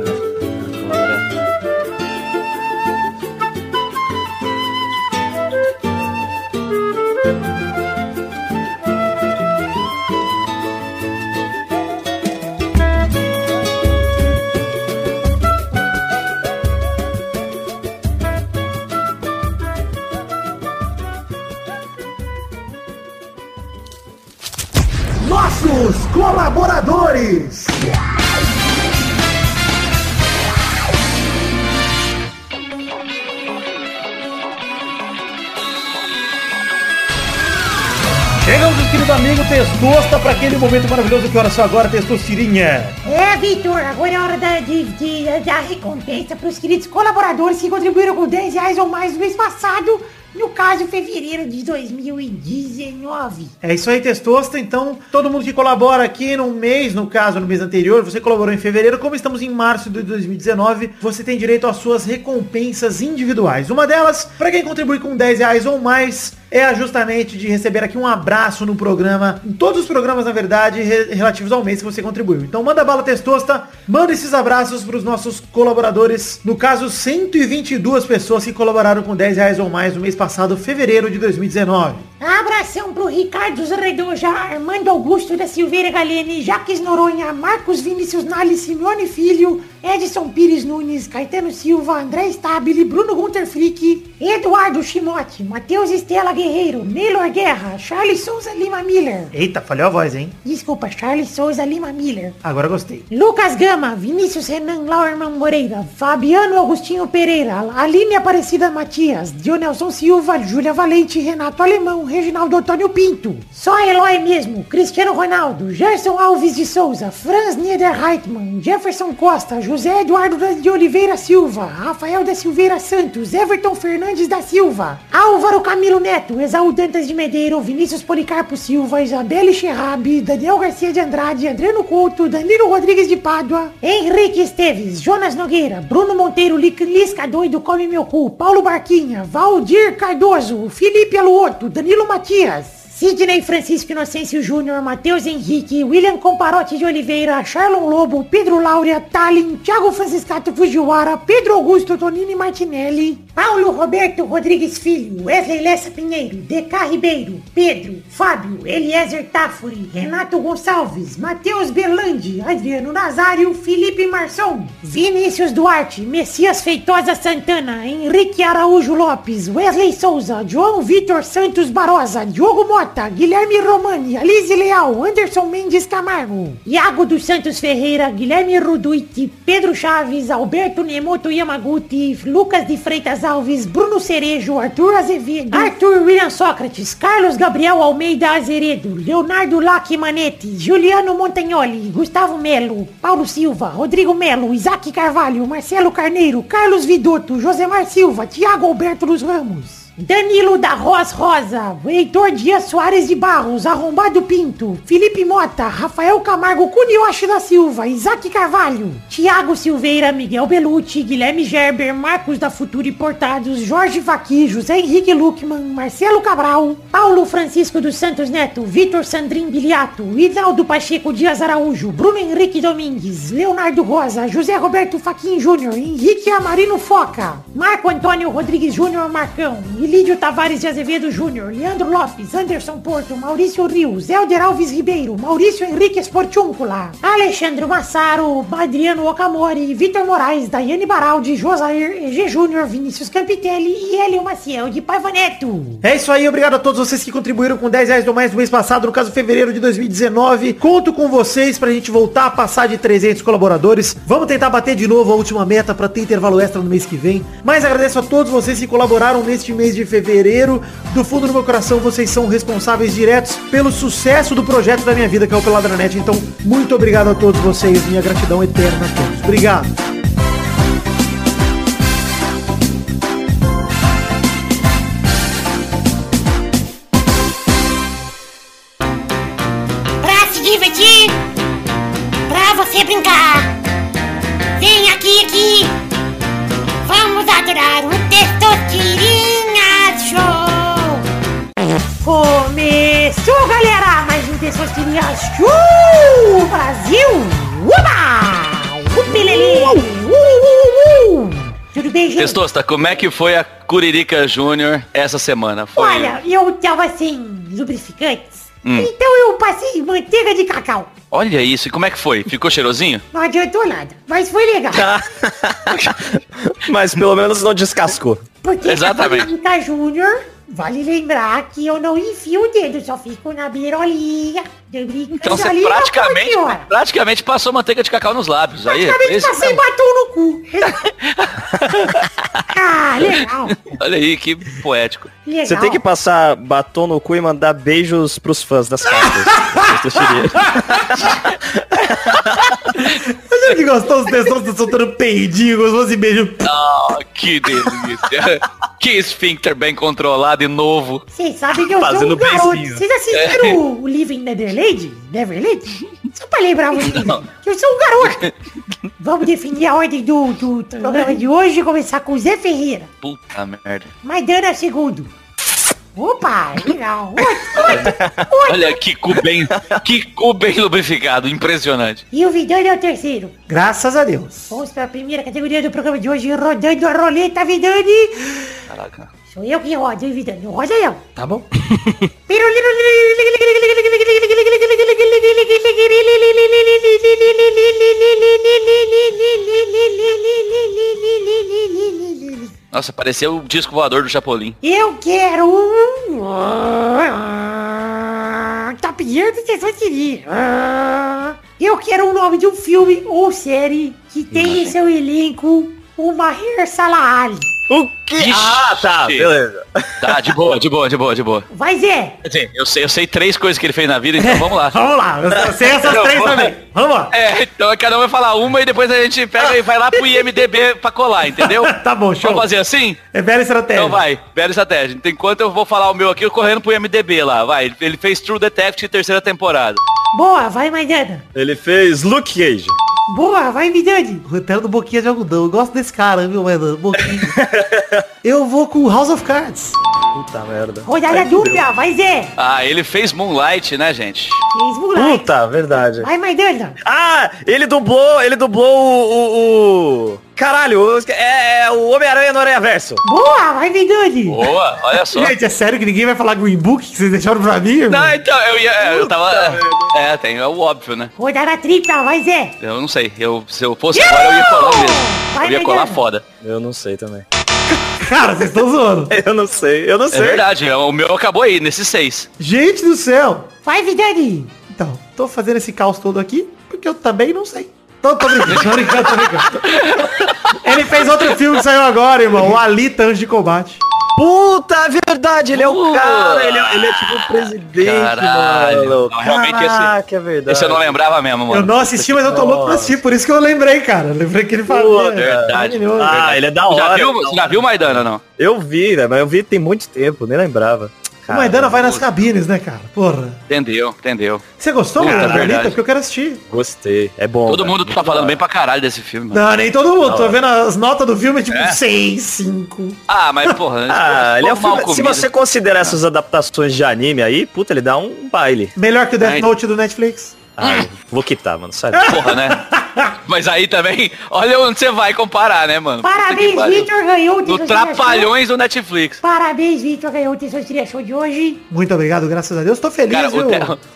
Aquele momento maravilhoso que hora só agora, Testosterinha. É, Vitor, agora é hora da, de, de, da recompensa para os queridos colaboradores que contribuíram com 10 reais ou mais no mês passado, no caso, fevereiro de 2019. É isso aí, Testosta. Então, todo mundo que colabora aqui no mês, no caso, no mês anterior, você colaborou em fevereiro, como estamos em março de 2019, você tem direito às suas recompensas individuais. Uma delas, para quem contribui com 10 reais ou mais, é justamente de receber aqui um abraço no programa, em todos os programas, na verdade, re- relativos ao mês que você contribuiu. Então, manda bala, Testosta, manda esses abraços para os nossos colaboradores. No caso, 122 pessoas que colaboraram com 10 reais ou mais no mês passado, fevereiro de 2019. Abração pro Ricardo Zarredoja, Armando Augusto da Silveira Galene, Jaques Noronha, Marcos Vinícius Nali, Simeone Filho, Edson Pires Nunes, Caetano Silva, André Stabile, Bruno Gunter Frick, Eduardo Chimote, Matheus Estela Guerreiro, Neylor Guerra, Charles Souza Lima Miller. Eita, falhou a voz, hein? Desculpa, Charles Souza Lima Miller. Agora gostei. Lucas Gama, Vinícius Renan Lauerman Moreira, Fabiano Agostinho Pereira, Aline Aparecida Matias, Dionelson Silva, Júlia Valente, Renato Alemão, Reginaldo Antônio Pinto. Só Eloy mesmo, Cristiano Ronaldo, Gerson Alves de Souza, Franz Niederreitmann, Jefferson Costa, José Eduardo de Oliveira Silva, Rafael da Silveira Santos, Everton Fernandes da Silva, Álvaro Camilo Neto, Exaú Dantas de Medeiro, Vinícius Policarpo Silva, Isabelle Cherrabi, Daniel Garcia de Andrade, Adriano Couto, Danilo Rodrigues de Pádua, Henrique Esteves, Jonas Nogueira, Bruno Monteiro, Lisca Doido, Come Meu Cu, Paulo Barquinha, Valdir Cardoso, Felipe Aluoto, Danilo Matias, Sidney Francisco Inocêncio Júnior, Matheus Henrique, William Comparote de Oliveira, Charlon Lobo, Pedro Laura, Talin, Thiago Franciscato Fujiwara, Pedro Augusto Tonini Martinelli, Paulo Roberto Rodrigues Filho, Wesley Lessa Pinheiro, DK Ribeiro, Pedro, Fábio, Eliezer Tafuri, Renato Gonçalves, Matheus Berlandi, Adriano Nazário, Felipe Marçom, Vinícius Duarte, Messias Feitosa Santana, Henrique Araújo Lopes, Wesley Souza, João Vitor Santos Barosa, Diogo Mota, Guilherme Romani, Alice Leal, Anderson Mendes Camargo, Iago dos Santos Ferreira, Guilherme Ruduiti, Pedro Chaves, Alberto Nemoto Yamaguchi, Lucas de Freitas Alves, Bruno Cerejo, Arthur Azevedo, Arthur William Sócrates, Carlos Gabriel Almeida Azeredo, Leonardo Lac Manete, Juliano Montagnoli, Gustavo Melo, Paulo Silva, Rodrigo Melo, Isaac Carvalho, Marcelo Carneiro, Carlos Vidotto, Josemar Silva, Tiago Alberto dos Ramos. Danilo da Roz Rosa, Heitor Dias Soares de Barros, Arrombado Pinto, Felipe Mota, Rafael Camargo Cunioche da Silva, Isaac Carvalho, Tiago Silveira, Miguel Belucci, Guilherme Gerber, Marcos da Futura Importados, Jorge Vaqui, José Henrique Luckman, Marcelo Cabral, Paulo Francisco dos Santos Neto, Vitor Sandrin Biliato, Hidaldo Pacheco Dias Araújo, Bruno Henrique Domingues, Leonardo Rosa, José Roberto Faquin Júnior, Henrique Amarino Foca, Marco Antônio Rodrigues Júnior Marcão, Ilídio Tavares de Azevedo Júnior, Leandro Lopes, Anderson Porto, Maurício Rios, Helder Alves Ribeiro, Maurício Henrique Esportúncula, Alexandre Massaro, Adriano Okamori, Vitor Moraes, Daiane Baraldi, Josair EG Júnior, Vinícius Campitelli e Hélio Maciel de Paiva Neto. É isso aí, obrigado a todos vocês que contribuíram com 10 reais ou mais no mês passado, no caso fevereiro de 2019. Conto com vocês pra gente voltar a passar de 300 colaboradores. Vamos tentar bater de novo a última meta pra ter intervalo extra no mês que vem. Mas agradeço a todos vocês que colaboraram neste mês de fevereiro. Do fundo do meu coração, vocês são responsáveis diretos pelo sucesso do projeto da minha vida, que é o Peladranet. Então, muito obrigado a todos vocês. Minha gratidão eterna a todos. Obrigado. Pra se divertir, pra você brincar, Testosterinha Show! Brasil! Uba! Upilele! Uh, uh, uh! Tudo bem, gente? Testosta, como é que foi a Curirica Júnior essa semana? Foi... Olha, eu tava sem lubrificantes, Hum. então eu passei manteiga de cacau. Olha isso, e como é que foi? Ficou cheirosinho? Não adiantou nada, mas foi legal. Mas pelo menos não descascou. Porque Exatamente. a Clínica Júnior, vale lembrar que eu não enfio o dedo, só fico na beirolinha. Então você praticamente, praticamente passou manteiga de cacau nos lábios. Aí, Praticamente esse- passei batom no cu. ah, legal. Olha aí, que poético. legal. Você tem que passar batom no cu e mandar beijos pros fãs das cartas. Olha que gostoso, os testos soltando peidinho, gostoso e beijo. Oh, que delícia. que esfíncter bem controlado e novo. Vocês sabem que eu sou um Fazendo garoto. Vocês assistiram o, o Living Neverland? Neverland? Só pra lembrar vocês que eu sou um garoto. Vamos definir a ordem do, do programa de hoje e começar com o Zé Ferreira. Puta merda. Maidana segundo. Opa, legal. Olha que cu bem, que cu bem lubrificado, impressionante. E o Vidani é o terceiro. Graças a Deus. Vamos para a primeira categoria do programa de hoje, rodando a roleta, Vidani. Caraca. Sou eu que rodo, hein, Vidani? Não roda não. Tá bom? Nossa, pareceu o disco voador do Chapolin. Eu quero um... Top Gear do Testosteria. Eu quero o nome de um filme ou série que tem em seu elenco o Mahershala Ali. O quê? Ah, tá, Ixi. beleza. Tá, de boa, de boa, de boa, de boa. Vai, Zé. Quer dizer, eu sei, eu sei três coisas que ele fez na vida, então vamos lá. Vamos lá, eu sei essas Não, três vou- também. Vamos lá. É, então cada um vai falar uma e depois a gente pega e vai lá pro IMDB pra colar, entendeu? Tá bom, show. Vamos fazer assim? É velha estratégia. Então vai, bela estratégia. Então, enquanto eu vou falar o meu aqui, eu correndo pro IMDB lá, vai. Ele fez True Detective terceira temporada. Boa, vai, Maidana. Ele fez Luke Cage. Boa, vai. Roteiro do Boquinha de Algodão. Eu gosto desse cara, viu, mano? Boquinha. eu vou com House of Cards. Puta merda. Rodada dupla, vai, Zé. Ah, ele fez Moonlight, né, gente? Fez Moonlight. Puta, verdade. Vai, Maidana. Ah, ele dublou, ele dublou o... o, o- Caralho, é, é o Homem-Aranha no Aranha Verso. Boa, vai, Vidani. Boa, olha só. Gente, é sério que ninguém vai falar Green Book que vocês deixaram pra mim, irmão? Não, então, eu ia. Eu tava. É, tem, é o óbvio, né? Rodada tripla, vai, Zé. Eu não sei. Eu, se eu fosse agora, eu ia colar mesmo. Vai, Eu ia colar foda. Eu não sei também. Cara, vocês estão zoando. Eu não sei, eu não É sei. verdade, é, o meu acabou aí, nesses seis. Gente do céu. Vai, Vidani. Então, tô fazendo esse caos todo aqui porque eu também não sei. Tô, tô brincando, tô brincando, tô brincando. Ele fez outro filme que saiu agora, irmão. O Alita Anjo de Combate. Puta, é verdade, ele é o cara, ele é, ele é tipo o presidente, Caralho. mano. Não, realmente esse- Caraca, é verdade. Esse eu não lembrava mesmo, mano. Eu não assisti, mas eu tô louco pra assistir, por isso que eu lembrei, cara. Eu lembrei que ele falou. Pô, verdade. Maravilhoso. Ah, ele é da Já hora. viu, você já viu Maidana, não? Eu vi, né, mas eu vi tem muito tempo, nem lembrava. O Maidana vai nas cabines, né, cara? Porra. Entendeu, entendeu. Você gostou, mano, da verdade. Porque eu quero assistir. Gostei, é bom. Todo cara. mundo tá falando bem pra caralho desse filme, mano. Não, nem todo mundo. Tô vendo as notas do filme, tipo, É? 6, 5. Ah, mas porra. Ah, ele é um filme, se você considerar essas adaptações de anime aí, puta, ele dá um baile. Melhor que o Death. Note do Netflix. Ah, vou quitar, mano, sério. Porra, né? Mas aí também, olha onde você vai comparar, né, mano? Que Parabéns. Vitor, ganhou o No. Trapalhões do Netflix. Parabéns, Vitor, ganhou o Testosteria Show de hoje. Muito obrigado, graças a Deus. Tô feliz, Cara, viu?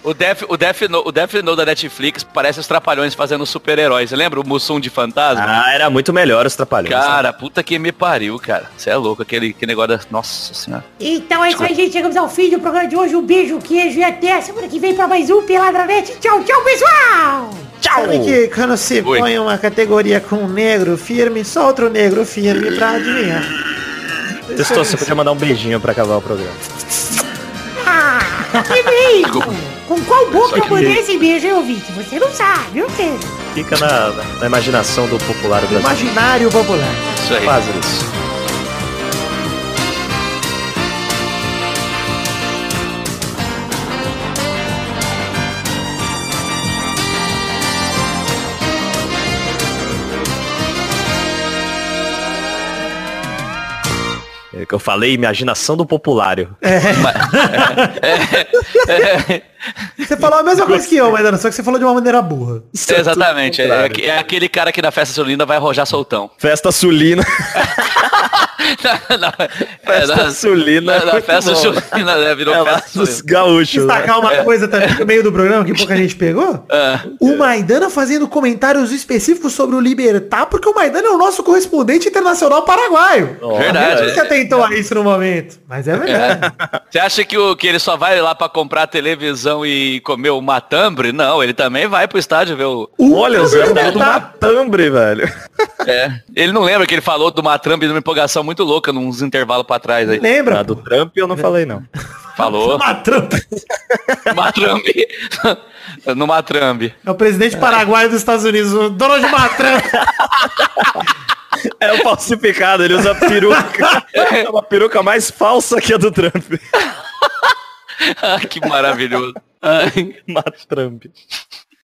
o, de, o, Death no, o Death Note da Netflix parece os Trapalhões fazendo super-heróis. Lembra o Mussum de Fantasma? Ah, era muito melhor os trapalhões. né? Cara, puta que me pariu, cara. Você é louco, aquele, aquele negócio da... Nossa senhora. Então é isso aí, gente. Chegamos ao fim do programa de hoje. Um beijo, queijo e até a semana que vem pra mais um Peladranete. Tchau, tchau, pessoal! Sabe que quando se Oi. põe uma categoria com um negro firme, só outro negro firme pra adivinhar. Testou, você podia mandar um beijinho pra acabar o programa. Ah, que beijo! Com qual boca eu mandei esse beijo, hein, ouvinte? Você não sabe, eu sei. Fica na, na- na imaginação do popular brasileiro. Imaginário popular. Isso aí. Faz isso. Que eu falei imaginação do populário. Você falou a mesma coisa que eu, Maidana, só que você falou de uma maneira burra. Exatamente. É, contrário. é aquele cara que na festa sulina vai arrojar soltão. Festa sulina. Na- na- é, Festa na- sulina. Na, festa bom. sulina, né? Virou É festa dos sulina. gaúchos. né? Destacar uma coisa também no meio do programa que pouca gente pegou. O Maidana fazendo comentários específicos sobre o Libertar, porque o Maidana é o nosso correspondente internacional paraguaio. Verdade. Você atentou a isso no momento. Mas é verdade. Você acha que, o, que ele só vai lá pra comprar televisão e comer o matambre? Não, ele também vai pro estádio ver o... Olha, O Zé, do Libertar- matambre, velho. É. Ele não lembra que ele falou do matambre numa empolgação muito louca, nos intervalos pra trás aí. Lembra? Ah, do Trump eu não falei, não. Falou. Matrampa. Matrambe. no matrambe. É o presidente paraguaio dos Estados Unidos, o Donald Matrampa. É o falsificado, ele usa peruca. É uma peruca mais falsa que a do Trump. Ah, que maravilhoso. Ai. Trump.